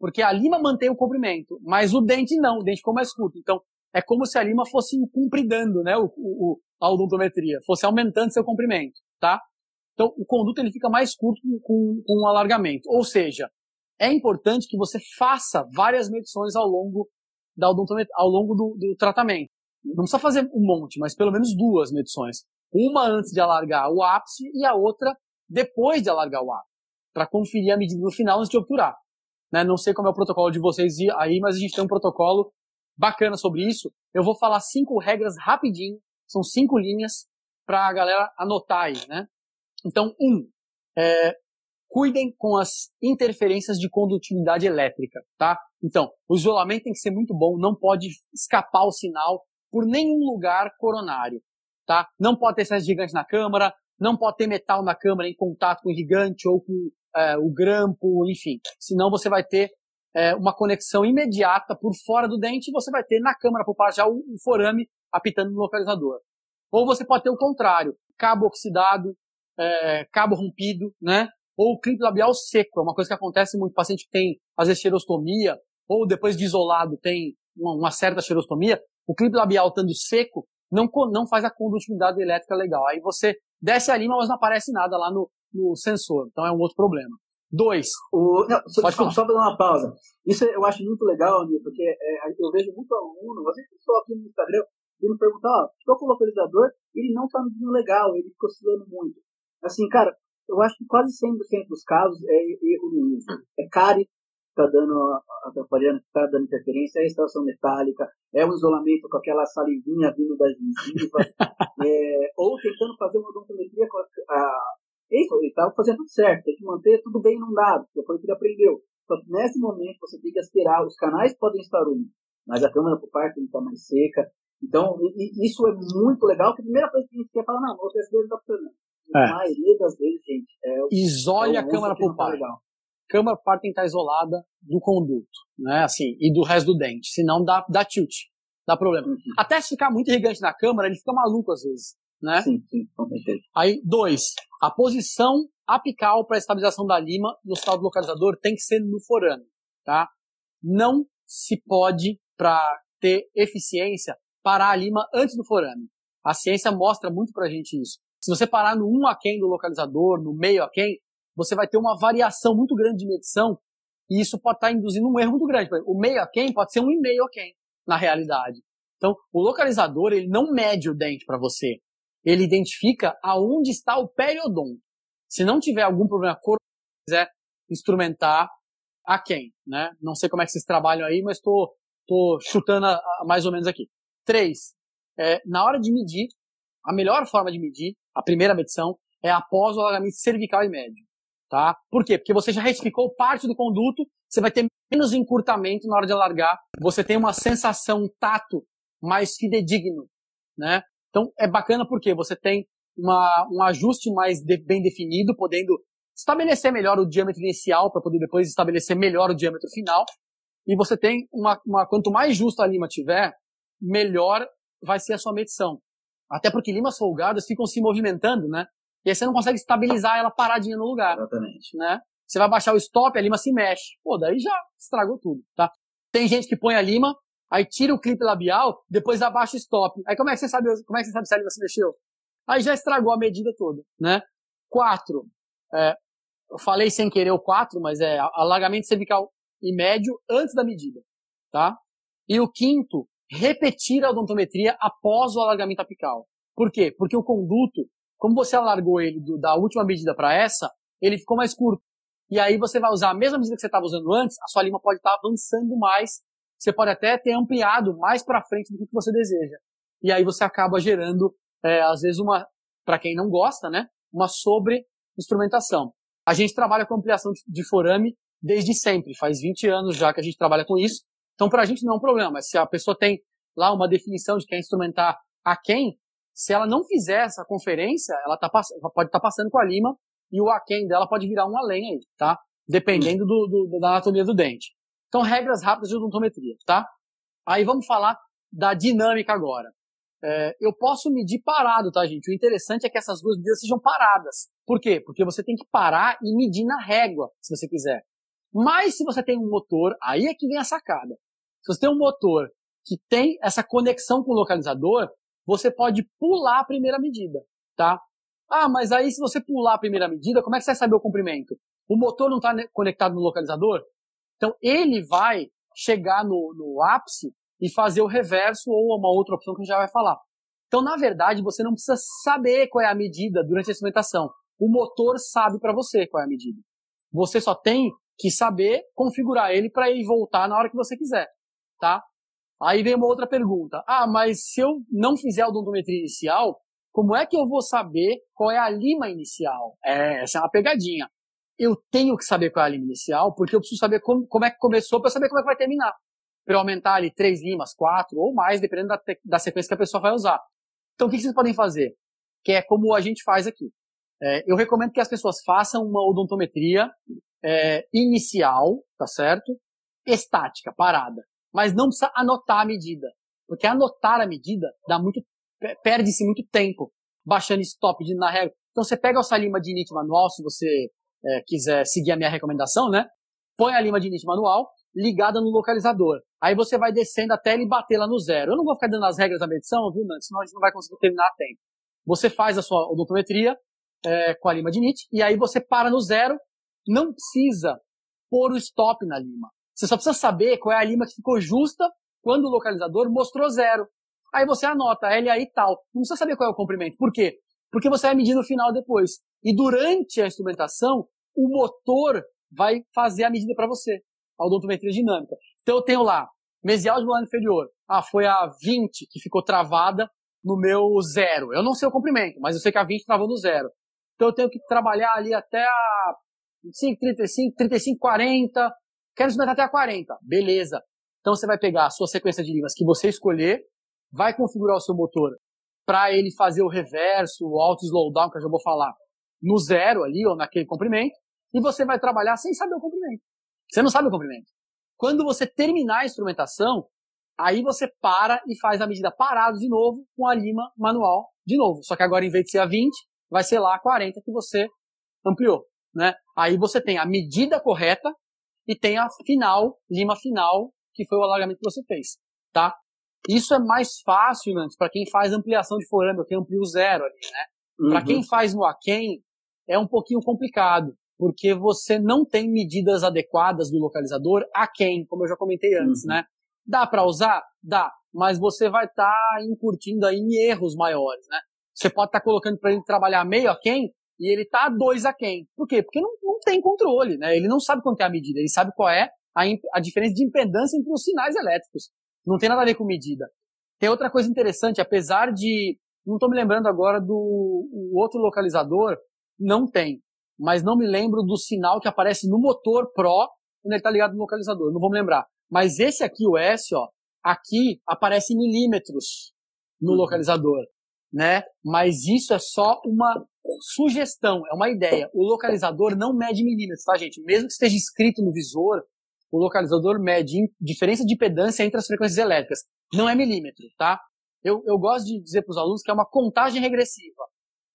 Porque a lima mantém o comprimento, mas o dente não, o dente ficou mais curto. Então, é como se a lima fosse compridando, né, o, o, a odontometria, fosse aumentando seu comprimento, tá? Então, o conduto ele fica mais curto com, com um alargamento. Ou seja, é importante que você faça várias medições ao longo da ao longo do, do tratamento. Não precisa fazer um monte, mas pelo menos duas medições. Uma antes de alargar o ápice e a outra depois de alargar o ápice, para conferir a medida no final antes de obturar. Né? Não sei como é o protocolo de vocês aí, mas a gente tem um protocolo bacana sobre isso. Eu vou falar cinco regras rapidinho, são cinco linhas para a galera anotar aí, né? Então, um, é, cuidem com as interferências de condutividade elétrica, tá? Então, o isolamento tem que ser muito bom, não pode escapar o sinal por nenhum lugar coronário, tá? Não pode ter excesso de gigante na câmara, não pode ter metal na câmara em contato com o gigante ou com é, o grampo, enfim. Senão você vai ter é, uma conexão imediata por fora do dente e você vai ter na câmara por parte já o, o forame apitando no localizador. Ou você pode ter o contrário, cabo oxidado, é, cabo rompido, né? ou clipe labial seco, é uma coisa que acontece muito, paciente que tem, às vezes, xerostomia, ou depois de isolado tem uma, uma certa xerostomia, o clipe labial estando seco, não, não faz a condutividade elétrica legal. Aí você desce a lima, mas não aparece nada lá no, no sensor. Então é um outro problema. Dois. O, não, só, desculpa, só para dar uma pausa. Isso eu acho muito legal, Nil, porque é, eu vejo muito aluno, às vezes pessoal aqui no Instagram, vindo perguntar, ó, estou com o localizador, ele não está medindo legal, ele fica oscilando muito. Assim, cara, eu acho que quase 100% dos casos é erro no uso. É cárie está dando atrapalhando, está dando interferência, é a extração metálica, é o isolamento com aquela salivinha vindo da gengiva, é, ou tentando fazer uma odontometria com a, a isso, ele estava fazendo tudo certo, tem que manter tudo bem inundado, que foi o que ele aprendeu. Só que nesse momento você tem que aspirar, os canais podem estar úmidos, mas a câmara por parte está mais seca. Então, e, e isso é muito legal, que a primeira coisa que a gente quer falar, não, o testador está funcionando. É. A maioria das vezes, gente, é o, Isole é a câmara por parte. Legal câmara parte tem que estar isolada do conduto, né? Assim, e do resto do dente. Senão dá, dá tilt, dá problema. Uhum. Até se ficar muito irrigante na câmara, ele fica maluco às vezes, né? Sim, sim, com certeza. Aí, dois, a posição apical para estabilização da lima no hospital do localizador tem que ser no forame, tá? Não se pode, para ter eficiência, parar a lima antes do forame. A ciência mostra muito pra gente isso. Se você parar no 1 aquém do localizador, no meio aquém, você vai ter uma variação muito grande de medição e isso pode estar induzindo um erro muito grande. O meio a quem pode ser um e meio a quem, na realidade. Então, o localizador, ele não mede o dente para você. Ele identifica aonde está o periodonto. Se não tiver algum problema corpo, quiser instrumentar a quem, né? Não sei como é que vocês trabalham aí, mas estou tô, tô chutando a, a, mais ou menos aqui. Três, é, na hora de medir, a melhor forma de medir, a primeira medição, é após o alargamento cervical e médio tá? Por quê? Porque você já retificou parte do conduto, você vai ter menos encurtamento na hora de alargar, você tem uma sensação, um tato mais fidedigno, né? Então é bacana porque você tem uma, um ajuste mais de, bem definido, podendo estabelecer melhor o diâmetro inicial para poder depois estabelecer melhor o diâmetro final. E você tem uma, uma quanto mais justa a lima tiver, melhor vai ser a sua medição. Até porque limas folgadas ficam se movimentando, né? E aí você não consegue estabilizar ela paradinha no lugar. Exatamente. Né? Você vai baixar o stop, a lima se mexe. Pô, daí já estragou tudo, tá? Tem gente que põe a lima, aí tira o clipe labial, depois abaixa o stop. Aí como é que você sabe, como é que você sabe se a lima se mexeu? Aí já estragou a medida toda, né? Quatro. É, eu falei sem querer o quatro, mas é alargamento cervical e médio antes da medida, tá? E o quinto, repetir a odontometria após o alargamento apical. Por quê? Porque o conduto, como você alargou ele do, da última medida para essa, ele ficou mais curto. E aí você vai usar a mesma medida que você estava usando antes, a sua lima pode estar tá avançando mais, você pode até ter ampliado mais para frente do que você deseja. E aí você acaba gerando, é, às vezes, uma, para quem não gosta, né, uma sobre-instrumentação. A gente trabalha com ampliação de, forame desde sempre, faz 20 anos já que a gente trabalha com isso. Então, para a gente não é um problema. Se a pessoa tem lá uma definição de quer instrumentar a quem, se ela não fizer essa conferência, ela, tá, pode estar tá passando com a lima e o aquém dela pode virar um além aí, tá? Dependendo do, do, da anatomia do dente. Então, regras rápidas de odontometria, tá? Aí vamos falar da dinâmica agora. É, eu posso medir parado, tá, gente? O interessante é que essas duas medidas sejam paradas. Por quê? Porque você tem que parar e medir na régua, se você quiser. Mas se você tem um motor, aí é que vem a sacada. Se você tem um motor que tem essa conexão com o localizador, você pode pular a primeira medida, tá? Ah, mas aí se você pular a primeira medida, como é que você vai saber o comprimento? O motor não está conectado no localizador? Então ele vai chegar no, no ápice e fazer o reverso ou uma outra opção que a gente já vai falar. Então, na verdade, você não precisa saber qual é a medida durante a instrumentação. O motor sabe para você qual é a medida. Você só tem que saber configurar ele para ele voltar na hora que você quiser, tá? Aí vem uma outra pergunta. Ah, mas se eu não fizer a odontometria inicial, como é que eu vou saber qual é a lima inicial? É, essa é uma pegadinha. Eu tenho que saber qual é a lima inicial, porque eu preciso saber como, como é que começou para saber como é que vai terminar. Para aumentar ali três limas, quatro ou mais, dependendo da, da sequência que a pessoa vai usar. Então, o que vocês podem fazer? Que é como a gente faz aqui. É, eu recomendo que as pessoas façam uma odontometria é, inicial, tá certo? Estática, parada mas não precisa anotar a medida. Porque anotar a medida dá muito, perde-se muito tempo baixando stop de na regra. Então você pega o Salima de init manual, se você é, quiser seguir a minha recomendação, né? Põe a lima de nit manual ligada no localizador. Aí você vai descendo até ele bater lá no zero. Eu não vou ficar dando as regras da medição, viu, Nando? Senão a gente não vai conseguir terminar a tempo. Você faz a sua odontometria é, com a lima de nit e aí você para no zero. Não precisa pôr o stop na lima. Você só precisa saber qual é a lima que ficou justa quando o localizador mostrou zero. Aí você anota LA e tal. Não precisa saber qual é o comprimento. Por quê? Porque você vai medir no final depois. E durante a instrumentação, o motor vai fazer a medida para você, a odontometria dinâmica. Então eu tenho lá, mesial de lado inferior. Ah, foi a 20 que ficou travada no meu zero. Eu não sei o comprimento, mas eu sei que a 20 travou no zero. Então eu tenho que trabalhar ali até a 25, 35, 35, 40. Quero instrumentar até a 40. Beleza. Então você vai pegar a sua sequência de limas que você escolher, vai configurar o seu motor para ele fazer o reverso, o auto slowdown, que eu já vou falar, no zero ali, ou naquele comprimento, e você vai trabalhar sem saber o comprimento. Você não sabe o comprimento. Quando você terminar a instrumentação, aí você para e faz a medida parado de novo com a lima manual de novo. Só que agora, em vez de ser a 20, vai ser lá a 40 que você ampliou. Né? Aí você tem a medida correta e tem a final, lima final, que foi o alargamento que você fez. Tá? Isso é mais fácil, né, para quem faz ampliação de forame, quem amplia o zero ali, né? Uhum. Para quem faz no aquém, é um pouquinho complicado, porque você não tem medidas adequadas do localizador aquém, como eu já comentei antes, uhum. né? Dá para usar? Dá, mas você vai estar tá aí em erros maiores, né? Você pode estar tá colocando para ele trabalhar meio aquém e ele tá dois aquém. Por quê? Porque não, não tem controle, né? Ele não sabe quanto é a medida, ele sabe qual é a, a diferença de impedância entre os sinais elétricos. Não tem nada a ver com medida. Tem outra coisa interessante, apesar de. Não estou me lembrando agora do outro localizador, não tem. Mas não me lembro do sinal que aparece no motor Pro quando ele está ligado no localizador. Não vou me lembrar. Mas esse aqui, o S, ó, aqui aparece milímetros no uhum. localizador, né? Mas isso é só uma sugestão, é uma ideia. O localizador não mede milímetros, tá, gente? Mesmo que esteja escrito no visor, o localizador mede diferença de impedância entre as frequências elétricas. Não é milímetro, tá? Eu, eu gosto de dizer para os alunos que é uma contagem regressiva.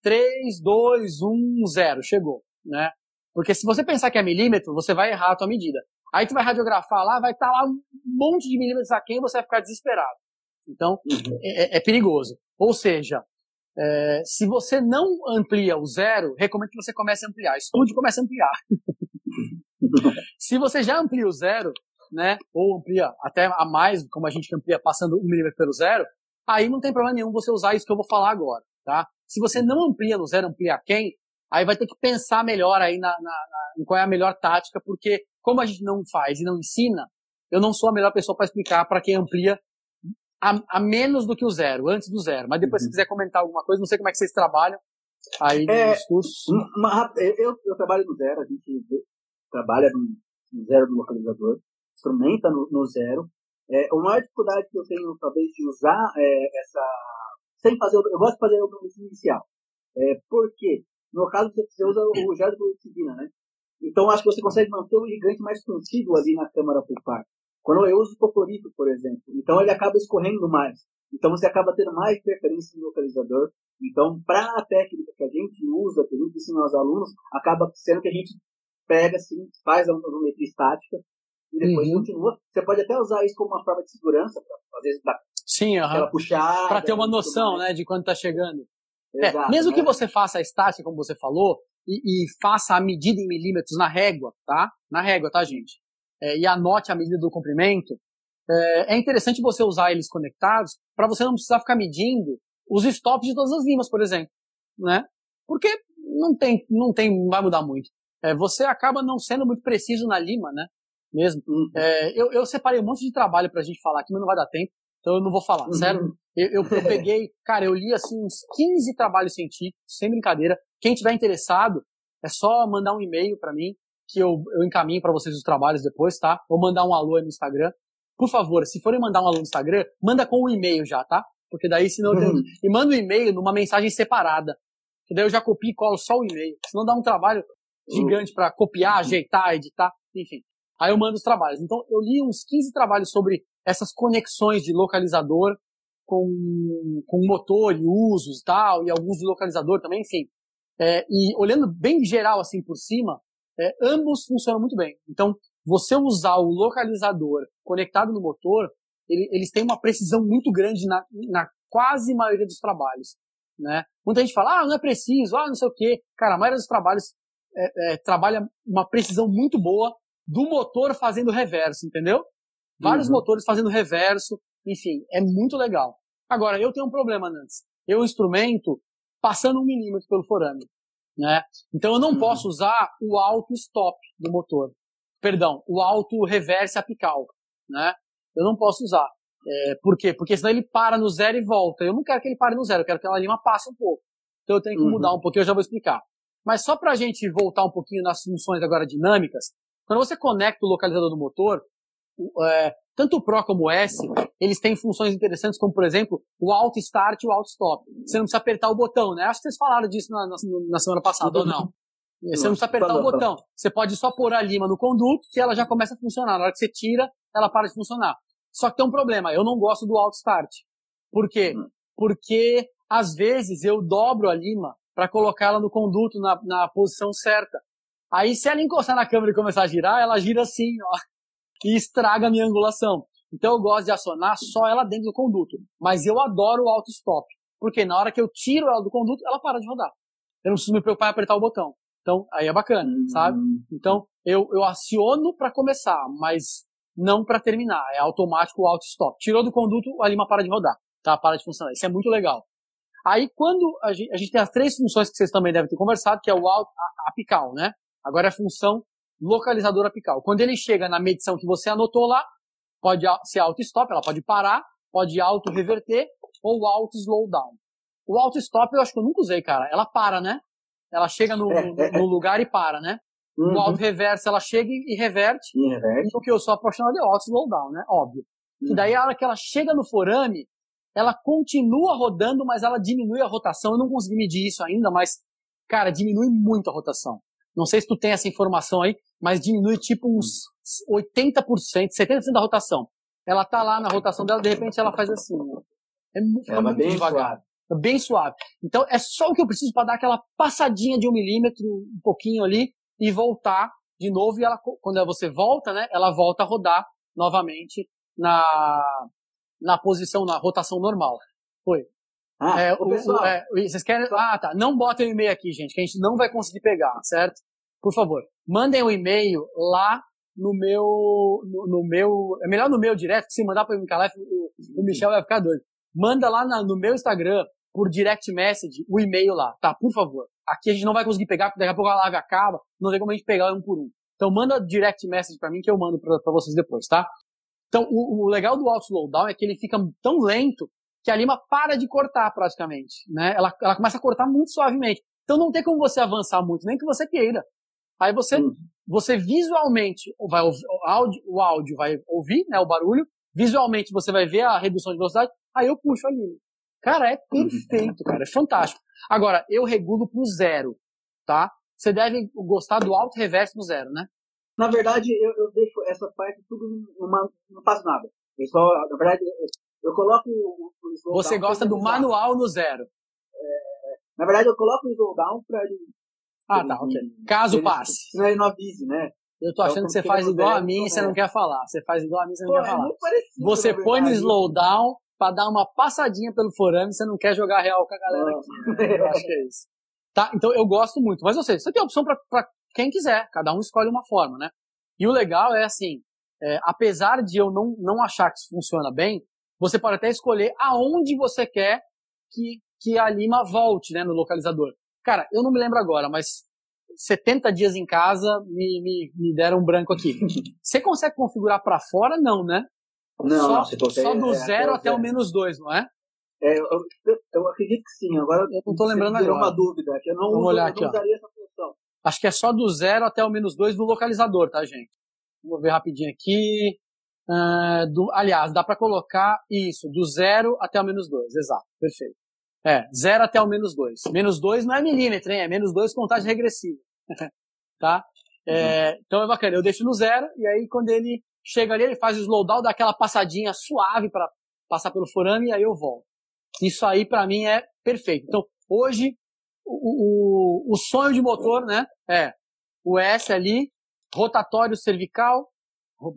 3, 2, 1, 0. Chegou, né? Porque se você pensar que é milímetro, você vai errar a tua medida. Aí tu vai radiografar lá, vai estar tá lá um monte de milímetros aqui e você vai ficar desesperado. Então, uhum. é, é, perigoso. Ou seja, é, se você não amplia o zero, recomendo que você comece a ampliar. Estude e comece a ampliar. Se você já amplia o zero, né, ou amplia até a mais, como a gente amplia passando um milímetro pelo zero, aí não tem problema nenhum você usar isso que eu vou falar agora, tá? Se você não amplia no zero, amplia quem, aí vai ter que pensar melhor aí na, na, na, em qual é a melhor tática, porque como a gente não faz e não ensina, eu não sou a melhor pessoa para explicar para quem amplia a, a, menos do que o zero, antes do zero. Mas depois, uhum. se quiser comentar alguma coisa, não sei como é que vocês trabalham aí é, nos cursos. Uma, eu, eu trabalho no zero, a gente trabalha no, zero do localizador, instrumenta no, no zero. É, a maior dificuldade que eu tenho, talvez, de usar é essa. Sem fazer. Eu gosto de fazer o compromisso inicial. É, porque, no caso, você usa o gel de fluoxidina, né? Então, acho que você consegue manter o gigante mais contido ali na câmara pulpar. Quando eu uso o cocorito, por exemplo, então ele acaba escorrendo mais. Então você acaba tendo mais interferência no localizador. Então, para a técnica que a gente usa, que a gente ensina aos alunos, acaba sendo que a gente pega assim, faz a odometria estática e depois uhum. continua. Você pode até usar isso como uma forma de segurança, para às vezes dar Sim, aquela puxada. Para ter uma noção né, de quando está chegando. É, Exato, é, mesmo né? que você faça a estática, como você falou, e, e, faça a medida em milímetros na régua, tá? Na régua, tá, gente? É, e anote a medida do comprimento. É, é interessante você usar eles conectados para você não precisar ficar medindo os stops de todas as limas, por exemplo, né? Porque não tem, não tem, não vai mudar muito é, você acaba não sendo muito preciso na lima, né? Mesmo. Uhum. É, eu, eu, separei um monte de trabalho pra gente falar aqui, mas não vai dar tempo, então eu não vou falar, uhum. sério. Eu, eu, eu, peguei, cara, eu li assim uns 15 trabalhos científicos, sem brincadeira. Quem tiver interessado, é só mandar um e-mail para mim, que eu, eu encaminho para vocês os trabalhos depois, tá? Ou mandar um alô aí no Instagram. Por favor, se forem mandar um alô no Instagram, manda com o e-mail já, tá? Porque daí, senão eu tenho... Uhum. E manda o um e-mail numa mensagem separada. Que daí eu já copio e colo só o e-mail. Senão dá um trabalho gigante para copiar, ajeitar, editar, enfim. Aí eu mando os trabalhos. Então eu li uns 15 trabalhos sobre essas conexões de localizador com, com motor e usos e tal, e alguns de localizador também, enfim. É, e olhando bem geral assim por cima, é, ambos funcionam muito bem. Então, você usar o localizador conectado no motor, ele, eles têm uma precisão muito grande na, na quase maioria dos trabalhos. Né? Muita gente fala, ah, não é preciso, ah, não sei o quê. Cara, a maioria dos trabalhos é, é, trabalha uma precisão muito boa do motor fazendo reverso, entendeu? Vários uhum. motores fazendo reverso, enfim, é muito legal. Agora, eu tenho um problema, Nantes. Eu instrumento passando um milímetro pelo forame, né? Então eu não uhum. posso usar o auto stop do motor. Perdão, o auto reverse apical, né? Eu não posso usar. É, por quê? Porque senão ele para no zero e volta. Eu não quero que ele pare no zero, eu quero que a lima passe um pouco. Então eu tenho que uhum. mudar um pouquinho, eu já vou explicar. Mas só para a gente voltar um pouquinho nas funções agora dinâmicas, quando você conecta o localizador do motor, é, tanto o Pro como o S, eles têm funções interessantes, como por exemplo, o Alt Start e o Alt Stop. Você não precisa apertar o botão, né? Acho que vocês falaram disso na, na, na semana passada, ou não? Você não precisa apertar o botão. Você pode só pôr a lima no conduto que ela já começa a funcionar. Na hora que você tira, ela para de funcionar. Só que tem um problema, eu não gosto do Alt Start. Por quê? Hum. Porque às vezes eu dobro a lima para colocá-la no conduto na, na posição certa. Aí se ela encostar na câmera e começar a girar, ela gira assim, ó e estraga a minha angulação. Então eu gosto de acionar só ela dentro do conduto. Mas eu adoro o auto stop. Porque na hora que eu tiro ela do conduto, ela para de rodar. Eu não preciso me preocupar em apertar o botão. Então, aí é bacana, uhum. sabe? Então, eu, eu aciono para começar, mas não para terminar. É automático o auto stop. Tirou do conduto, a lima para de rodar. Tá? Para de funcionar. Isso é muito legal. Aí, quando a gente, a gente tem as três funções que vocês também devem ter conversado, que é o auto, apical, né? Agora é a função localizador apical. Quando ele chega na medição que você anotou lá, pode ser auto-stop, ela pode parar, pode auto-reverter ou auto-slowdown. O auto-stop eu acho que eu nunca usei, cara. Ela para, né? Ela chega no, é, é, no lugar e para, né? Uhum. O auto-reverse ela chega e reverte. E reverte. E o que eu sou apaixonado é auto-slowdown, né? Óbvio. Uhum. E daí a hora que ela chega no forame, ela continua rodando, mas ela diminui a rotação. Eu não consegui medir isso ainda, mas, cara, diminui muito a rotação. Não sei se tu tem essa informação aí, mas diminui tipo uns 80%, 70% da rotação. Ela tá lá na rotação dela, de repente ela faz assim. É, é muito bem devagar. Suave. É bem suave. Então é só o que eu preciso para dar aquela passadinha de um milímetro, um pouquinho ali, e voltar de novo. E ela, quando você volta, né, ela volta a rodar novamente na, na posição, na rotação normal. Foi. Ah, é, o, pessoal. É, vocês querem. Ah, tá. Não botem o e-mail aqui, gente, que a gente não vai conseguir pegar, certo? Por favor, mandem o um e-mail lá no meu, no, no, meu, é melhor no meu direto, se mandar para o Micalef, o, o Michel vai ficar doido. Manda lá na, no meu Instagram, por direct message, o e-mail lá, tá? Por favor. Aqui a gente não vai conseguir pegar, porque daqui a pouco a live acaba, não tem como a gente pegar um por um. Então manda direct message para mim que eu mando para vocês depois, tá? Então o, o legal do auto slowdown é que ele fica tão lento que a lima para de cortar praticamente, né? Ela, ela começa a cortar muito suavemente. Então não tem como você avançar muito, nem que você queira. Aí você, hum. você visualmente vai ouvir, o áudio, o áudio vai ouvir, né, o barulho, visualmente você vai ver a redução de velocidade, aí eu puxo ali. Cara, é uhum. perfeito, cara, é fantástico. Agora, eu regulo pro zero, tá? Você deve gostar do alto reverso no zero, né? Na verdade, eu, eu deixo essa parte tudo numa, não faço nada. Eu só, na verdade, eu coloco o, o Você gosta do manual no zero. É, na verdade, eu coloco o slowdown para ele. Ah, tá, ok. Caso ele, passe. Senão ele não avise, né? Eu tô achando então, que você faz igual a mim e você não quer falar. Você faz igual a mim e você não Pô, quer é falar. você põe no slowdown pra dar uma passadinha pelo forame, você não quer jogar real com a galera não. aqui. Né? Eu acho que é isso. Tá, então eu gosto muito. Mas você, você tem opção para quem quiser. Cada um escolhe uma forma, né? E o legal é assim, é, apesar de eu não, não achar que isso funciona bem, você pode até escolher aonde você quer que, que a lima volte, né, no localizador. Cara, eu não me lembro agora, mas 70 dias em casa me, me, me deram um branco aqui. você consegue configurar para fora? Não, né? Não, só, não, você consegue, só do é, zero até, até o menos dois, não é? É, eu, eu, eu, acredito que sim. Agora eu não tô lembrando agora. uma dúvida, que eu não, Vamos uso, olhar aqui, não usaria essa função. Acho que é só do zero até o menos dois do localizador, tá, gente? Vou ver rapidinho aqui. Uh, do, aliás, dá para colocar isso, do zero até o menos dois, exato, perfeito. É, zero até o menos dois. Menos dois não é milímetro, hein? É menos dois contagem regressiva. tá? É, uhum. Então é bacana, eu deixo no zero, e aí quando ele chega ali, ele faz o slowdown, dá aquela passadinha suave para passar pelo forame, e aí eu volto. Isso aí para mim é perfeito. Então, hoje, o, o, o sonho de motor, né, é o S ali, rotatório cervical,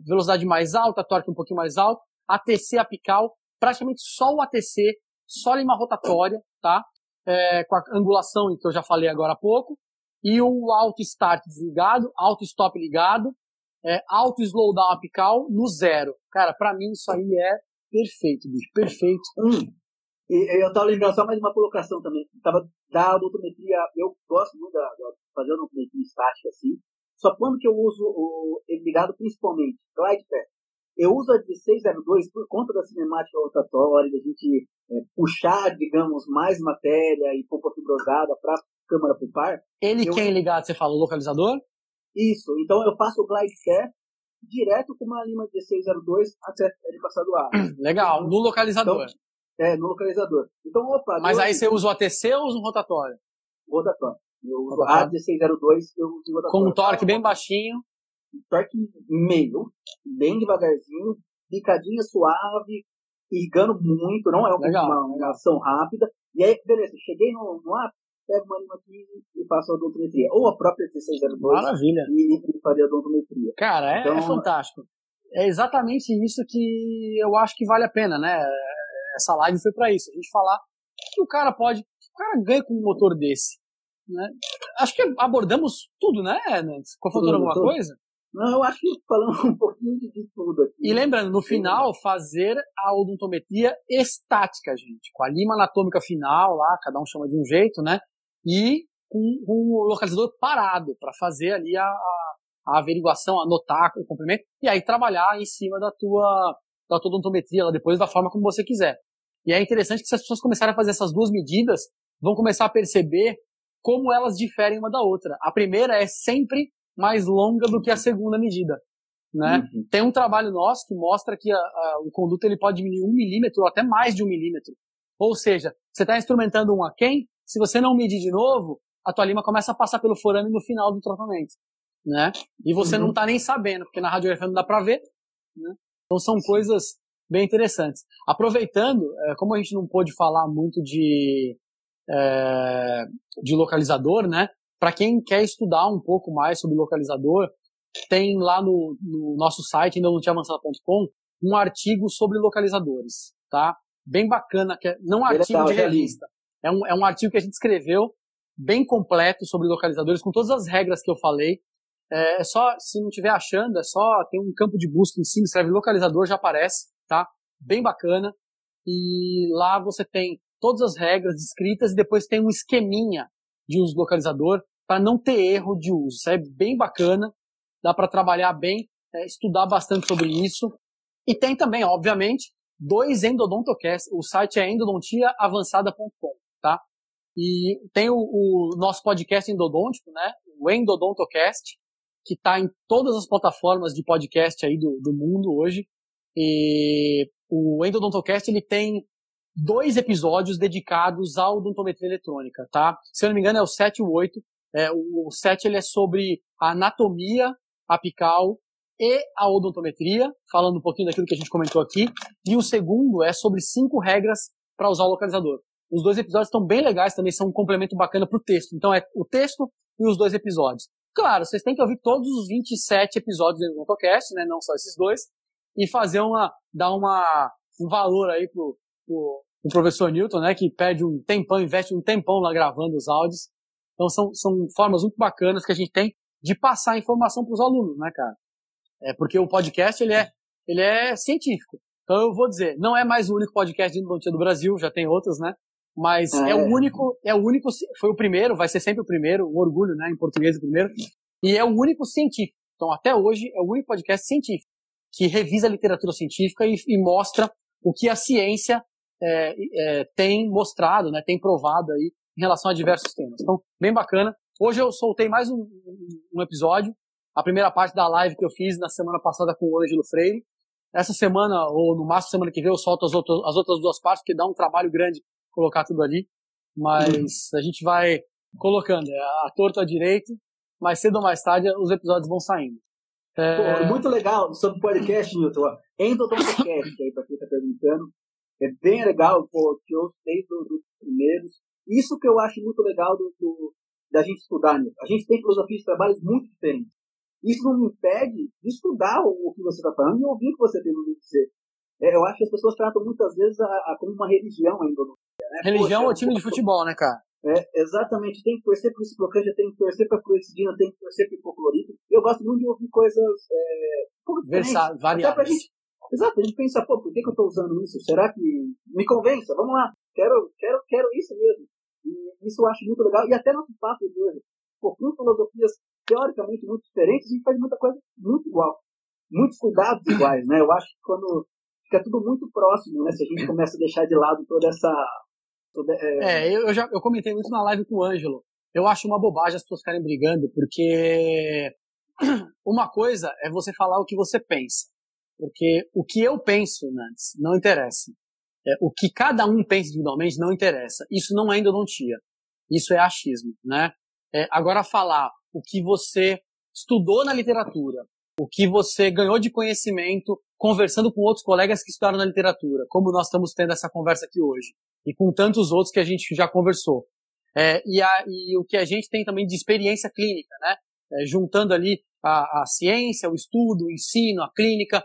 velocidade mais alta, torque um pouquinho mais alto, ATC apical, praticamente só o ATC, só lima rotatória, tá? É, com a angulação que eu já falei agora há pouco, e o auto start desligado, auto stop ligado, é, auto slowdown apical no zero. Cara, para mim isso aí é perfeito, bicho, perfeito. Hum. E, eu tava lembrando só mais uma colocação também. Tava da odometria, eu gosto muito da, da fazer odometria estática assim. Só quando que eu uso o, ele ligado principalmente, glide path. Eu uso a 1602 por conta da cinemática rotatória, da gente é, puxar, digamos, mais matéria e pouco fibrosada para câmara pro par. Ele eu... quem ligado, você fala, o localizador? Isso, então eu faço o glide path direto com uma Lima 1602 até ele passar do ar. Legal, no localizador. Então, é, no localizador. Então, opa. Mas aí você usa o ATC ou usa um rotatório? Rotatório. Eu uso a 1602, eu uso. Com um torque bem baixinho. Torque meio, bem devagarzinho, picadinha suave, irrigando muito, não é uma, legal, uma, uma ação rápida. E aí, beleza, cheguei no, no ar, pego uma lima 15 e faço a odontometria. Ou a própria 1602 Maravilha. E, e a odontometria. Cara, é, então, é fantástico. É exatamente isso que eu acho que vale a pena, né? essa live foi para isso, a gente falar que o cara pode, o cara ganha com um motor desse, né? Acho que abordamos tudo, né, Nantes? Faltou alguma tudo. coisa? Não, eu acho que falamos um pouquinho de tudo aqui. E lembrando, no final, fazer a odontometria estática, gente. Com a lima anatômica final lá, cada um chama de um jeito, né? E com, com o localizador parado, para fazer ali a, a, averiguação, anotar o comprimento, e aí trabalhar em cima da tua, da tua odontometria, depois da forma como você quiser. E é interessante que se as pessoas começarem a fazer essas duas medidas, vão começar a perceber como elas diferem uma da outra. A primeira é sempre mais longa do que a segunda medida. Né? Uhum. Tem um trabalho nosso que mostra que a, a, o conduto ele pode diminuir um milímetro ou até mais de um milímetro. Ou seja, você está instrumentando um aquém, se você não medir de novo, a tua lima começa a passar pelo forame no final do tratamento. Né? E você uhum. não está nem sabendo, porque na radiografia não dá para ver. Né? Então são coisas bem interessantes. Aproveitando, é, como a gente não pôde falar muito de, é, de localizador, né? Para quem quer estudar um pouco mais sobre localizador, tem lá no, no nosso site, ainda não tinha avançado.com, um artigo sobre localizadores, tá? Bem bacana, que é, não um artigo de revista, é um, é um artigo que a gente escreveu bem completo sobre localizadores, com todas as regras que eu falei. É, é só, se não estiver achando, é só tem um campo de busca em cima, escreve localizador, já aparece tá? Bem bacana. E lá você tem todas as regras descritas e depois tem um esqueminha de uso do localizador para não ter erro de uso. Isso é bem bacana, dá para trabalhar bem, é, estudar bastante sobre isso. E tem também, obviamente, dois endodontocasts. O site é endodontiaavançada.com, tá? E tem o, o, nosso podcast endodôntico, né? O Endodontocast, que está em todas as plataformas de podcast aí do, do mundo hoje. E o Endodontocast ele tem dois episódios dedicados à odontometria eletrônica, tá? Se eu não me engano é o 7 e o 8. É, o 7 ele é sobre a anatomia apical e a odontometria, falando um pouquinho daquilo que a gente comentou aqui. E o segundo é sobre cinco regras para usar o localizador. Os dois episódios estão bem legais, também são um complemento bacana para o texto. Então é o texto e os dois episódios. Claro, vocês têm que ouvir todos os 27 episódios do Odontocast, né? Não só esses dois e fazer uma, dar uma, um valor aí pro, pro, pro professor Newton, né, que perde um tempão, investe um tempão lá gravando os áudios. Então são, são formas muito bacanas que a gente tem de passar informação para os alunos, né, cara? É porque o podcast ele é, ele é científico. Então eu vou dizer, não é mais o único podcast de endodontia do Brasil, já tem outros, né? Mas é. é. o único, é o único, foi o primeiro, vai ser sempre o primeiro, um orgulho, né, em português o primeiro. E é o único científico. Então até hoje é o único podcast científico que revisa a literatura científica e, e mostra o que a ciência é, é, tem mostrado, né, tem provado aí em relação a diversos temas. Então, bem bacana. Hoje eu soltei mais um, um episódio, a primeira parte da live que eu fiz na semana passada com o Ângelo Freire. Essa semana, ou no máximo semana que vem, eu solto as outras, as outras duas partes, porque dá um trabalho grande colocar tudo ali. Mas uhum. a gente vai colocando, é, a torta à direita, mais cedo ou mais tarde os episódios vão saindo. É... Pô, muito legal sobre o podcast, Newton. Entra no podcast aí, pra quem tá perguntando. É bem legal, pô, que eu sei dos do primeiros. Isso que eu acho muito legal do, do, da gente estudar. Né? A gente tem filosofias de trabalhos muito diferentes. Isso não me impede de estudar o, o que você está falando e ouvir o que você tem a dizer. É, eu acho que as pessoas tratam muitas vezes a, a como uma religião ainda. Né? Religião Poxa, ou time de futebol, né, cara? É, exatamente, tem que torcer por Ciclocândia, tem que torcer para Fluocidina, tem que torcer por Hipoclorito. Eu gosto muito de ouvir coisas é, Versa, variadas. Gente, exato, a gente pensa, pô, por que, que eu estou usando isso? Será que me convença? Vamos lá, quero, quero, quero isso mesmo. E isso eu acho muito legal. E até nosso papo de hoje, pô, com filosofias teoricamente muito diferentes, a gente faz muita coisa muito igual. Muitos cuidados iguais, né? Eu acho que quando fica tudo muito próximo, né? Se a gente começa a deixar de lado toda essa é, eu, já eu comentei muito na live com o Ângelo. Eu acho uma bobagem as pessoas ficarem brigando, porque uma coisa é você falar o que você pensa. Porque o que eu penso, Nantes, não interessa. É, o que cada um pensa individualmente não interessa. Isso não é endodontia. Isso é achismo, né? É, agora falar o que você estudou na literatura, o que você ganhou de conhecimento conversando com outros colegas que estudaram na literatura, como nós estamos tendo essa conversa aqui hoje e com tantos outros que a gente já conversou. É, e, a, e, o que a gente tem também de experiência clínica, né? É, juntando ali a, a, ciência, o estudo, o ensino, a clínica,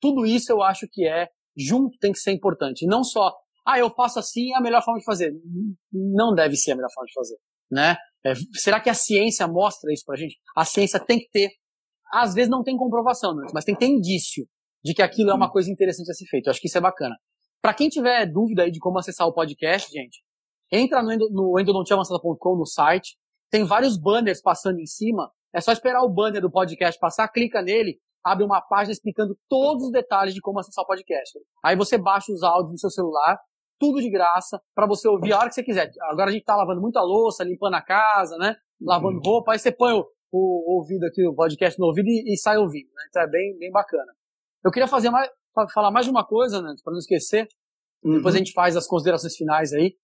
tudo isso eu acho que é junto tem que ser importante. Não só, ah, eu faço assim, é a melhor forma de fazer. Não deve ser a melhor forma de fazer, né? É, será que a ciência mostra isso pra gente? A ciência tem que ter, às vezes não tem comprovação, mas tem que ter indício de que aquilo é uma coisa interessante a ser feito. Eu acho que isso é bacana. Para quem tiver dúvida aí de como acessar o podcast, gente, entra no, no endodontiaavançada.com no site. Tem vários banners passando em cima. É só esperar o banner do podcast passar, clica nele, abre uma página explicando todos os detalhes de como acessar o podcast. Aí você baixa os áudios no seu celular, tudo de graça, para você ouvir a hora que você quiser. Agora a gente tá lavando muita louça, limpando a casa, né? Lavando uhum. roupa, aí você põe o, o, ouvido aqui, o podcast no ouvido e, e sai ouvindo, né? Então é bem, bem bacana. Eu queria fazer mais, falar mais de uma coisa, né, para não esquecer. Uhum. Depois a gente faz as considerações finais aí,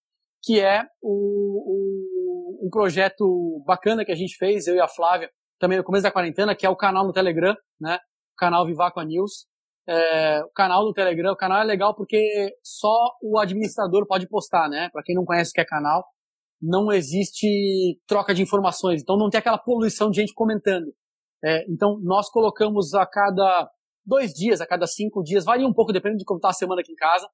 que é o, o, um projeto bacana que a gente fez, eu e a Flávia, também no começo da quarentena, que é o canal no Telegram, né? O canal Vivaco News. É, o canal do Telegram, o canal é legal porque só o administrador pode postar, né? Para quem não conhece o que é canal, não existe troca de informações, então não tem aquela poluição de gente comentando. É, então nós colocamos a cada dois dias, a cada cinco dias, varia um pouco, dependendo de como está a semana aqui em casa.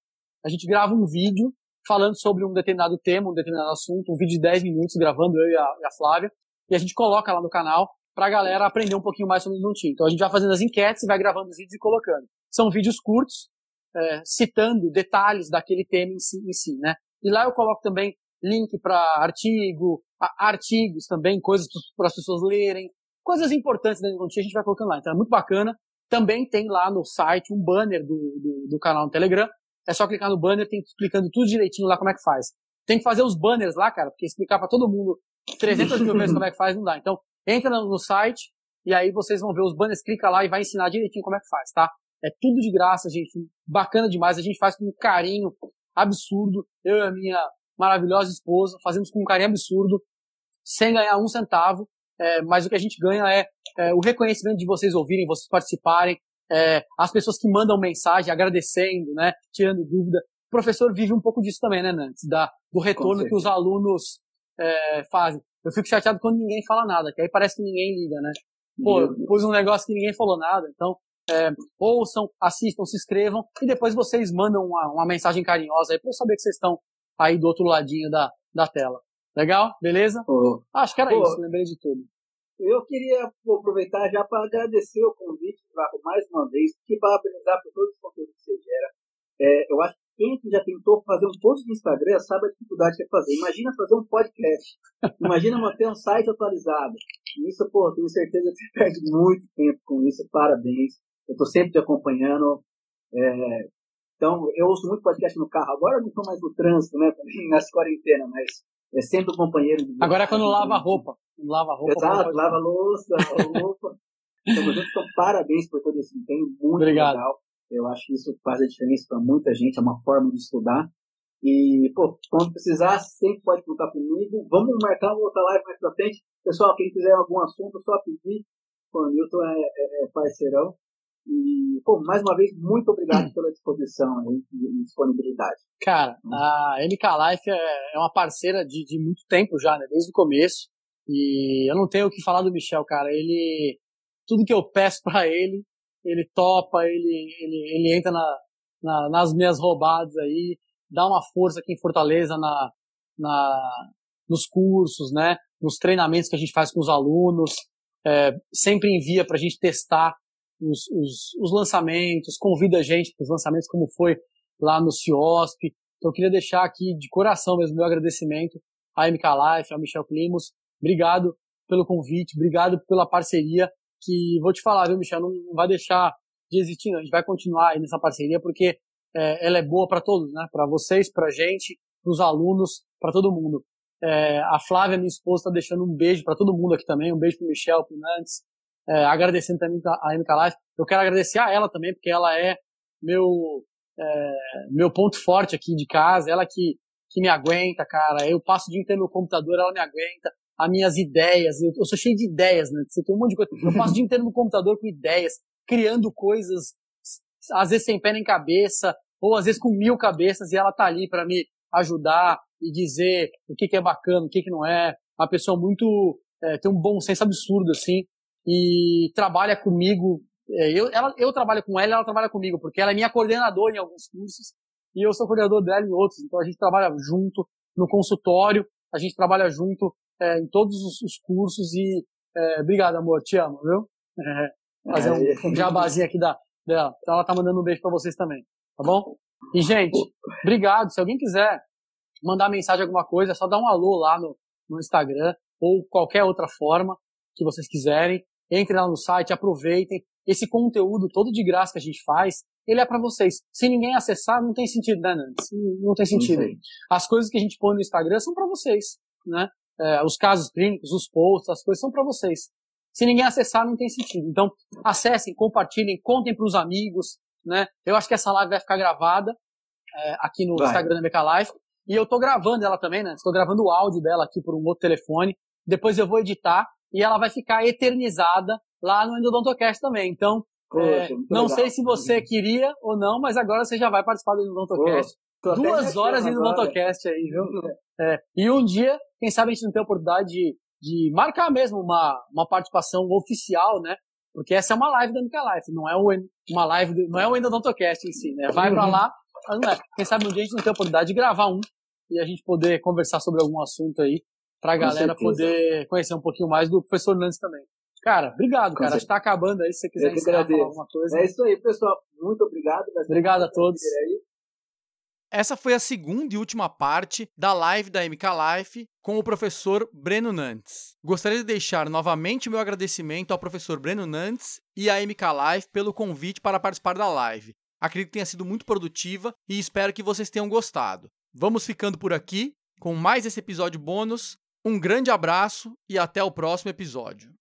A gente grava um vídeo falando sobre um determinado tema, um determinado assunto, um vídeo de 10 minutos gravando eu e a, e a Flávia, e a gente coloca lá no canal para a galera aprender um pouquinho mais sobre o Nuntin. Então a gente vai fazendo as enquetes e vai gravando os vídeos e colocando. São vídeos curtos, é, citando detalhes daquele tema em si, em si, né? E lá eu coloco também link para artigo, artigos também, coisas para as pessoas lerem, coisas importantes da Nuntin a gente vai colocando lá. Então é muito bacana. Também tem lá no site um banner do, do, do canal no Telegram. É só clicar no banner, tem explicando tudo direitinho lá como é que faz. Tem que fazer os banners lá, cara, porque explicar para todo mundo 300 mil vezes como é que faz não dá. Então, entra no site e aí vocês vão ver os banners, clica lá e vai ensinar direitinho como é que faz, tá? É tudo de graça, gente. Bacana demais. A gente faz com um carinho absurdo. Eu e a minha maravilhosa esposa fazemos com um carinho absurdo, sem ganhar um centavo é, mas o que a gente ganha é, é, o reconhecimento de vocês ouvirem, vocês participarem, é, as pessoas que mandam mensagem agradecendo, né, tirando dúvida. O professor vive um pouco disso também, né, Nantes? Da, do retorno que os alunos é, fazem. Eu fico chateado quando ninguém fala nada, que aí parece que ninguém liga, né? Pô, pus um negócio que ninguém falou nada, então é, ouçam, assistam, se inscrevam e depois vocês mandam uma, uma mensagem carinhosa aí para eu saber que vocês estão aí do outro ladinho da, da tela. Legal? Beleza? Acho que era isso, lembrei de tudo. Eu queria aproveitar já para agradecer o convite, Vaco, mais uma vez, e parabenizar por todos os conteúdos que você gera. É, eu acho que quem aqui já tentou fazer um post no Instagram sabe a dificuldade que é fazer. Imagina fazer um podcast. Imagina manter um site atualizado. Isso, pô, tenho certeza que você perde muito tempo com isso. Parabéns. Eu estou sempre te acompanhando. É, então, eu ouço muito podcast no carro. Agora eu não estou mais no trânsito, né? Nessa quarentena, mas é sempre o companheiro. De Agora é quando lava a roupa. Lava a roupa. Exato, lava a louça, lava a roupa. então, então, parabéns por todo esse empenho, muito Obrigado. legal. Eu acho que isso faz a diferença para muita gente, é uma forma de estudar. E, pô, quando precisar, sempre pode contar comigo. Vamos marcar uma outra live mais pra frente. Pessoal, quem quiser algum assunto, só pedir. O Newton é, é, é parceirão. E, pô, mais uma vez, muito obrigado pela disposição e disponibilidade. Cara, a MK Life é, é uma parceira de, de muito tempo já, né? Desde o começo. E eu não tenho o que falar do Michel, cara. Ele. Tudo que eu peço para ele, ele topa, ele, ele, ele entra na, na, nas minhas roubadas aí, dá uma força aqui em Fortaleza na, na, nos cursos, né? Nos treinamentos que a gente faz com os alunos. É, sempre envia para a gente testar os, os, os, lançamentos, convida a gente para os lançamentos, como foi lá no CIOSP. Então eu queria deixar aqui de coração mesmo meu agradecimento à MK Life, ao Michel Climos. Obrigado pelo convite, obrigado pela parceria, que vou te falar, viu, Michel, não, vai deixar de existir, não. a gente vai continuar aí nessa parceria, porque é, ela é boa para todos, né? Para vocês, para gente, para os alunos, para todo mundo. É, a Flávia, minha esposa, está deixando um beijo para todo mundo aqui também, um beijo para Michel, para Nantes, é, agradecendo também a MK Life. Eu quero agradecer a ela também, porque ela é meu é, meu ponto forte aqui de casa, ela que, que me aguenta, cara. Eu passo o dia inteiro no computador, ela me aguenta. As minhas ideias, eu, eu sou cheio de ideias, né? Você tem um monte de coisa. Eu passo o dia inteiro no computador com ideias, criando coisas, às vezes sem pé nem cabeça, ou às vezes com mil cabeças, e ela tá ali para me ajudar e dizer o que, que é bacana, o que, que não é. Uma pessoa muito. É, tem um bom senso absurdo, assim, e trabalha comigo é, eu, ela, eu trabalho com ela, ela trabalha comigo, porque ela é minha coordenadora em alguns cursos e eu sou coordenador dela em outros. Então a gente trabalha junto no consultório, a gente trabalha junto é, em todos os, os cursos e é, obrigado, amor, te amo, viu? Fazer um, um jabazinho aqui da, dela. Então ela tá mandando um beijo para vocês também, tá bom? E gente, obrigado. Se alguém quiser mandar mensagem alguma coisa, é só dar um alô lá no, no Instagram ou qualquer outra forma que vocês quiserem. Entrem lá no site, aproveitem esse conteúdo todo de graça que a gente faz, ele é para vocês. Se ninguém acessar, não tem sentido, né, Nantes? Não tem sentido. As coisas que a gente põe no Instagram são para vocês, né? É, os casos clínicos, os posts, as coisas são para vocês. Se ninguém acessar, não tem sentido. Então, acessem, compartilhem, contem para os amigos, né? Eu acho que essa live vai ficar gravada é, aqui no vai. Instagram da BK Live. E eu tô gravando ela também, né? Estou gravando o áudio dela aqui por um outro telefone. Depois eu vou editar e ela vai ficar eternizada lá no Endodontocast também. Então, Poxa, é, não legal. sei se você queria ou não, mas agora você já vai participar do Endodontocast. Duas horas no Odontocast aí, viu? É, e um dia, quem sabe a gente não tem a oportunidade de, de marcar mesmo uma, uma participação oficial, né? Porque essa é uma live da MK Life, não é uma live, do, não é o Endodontocast em si, né? Vai pra lá, é. quem sabe um dia a gente não tem a oportunidade de gravar um e a gente poder conversar sobre algum assunto aí, pra galera poder conhecer um pouquinho mais do professor Nantes também. Cara, obrigado, cara. Está acabando aí. Se você quiser ensinar alguma coisa. É isso aí, pessoal. Muito obrigado. Obrigado a todos. Essa foi a segunda e última parte da live da MK Life com o professor Breno Nantes. Gostaria de deixar novamente meu agradecimento ao professor Breno Nantes e à MK Life pelo convite para participar da live. Acredito que tenha sido muito produtiva e espero que vocês tenham gostado. Vamos ficando por aqui com mais esse episódio bônus. Um grande abraço e até o próximo episódio.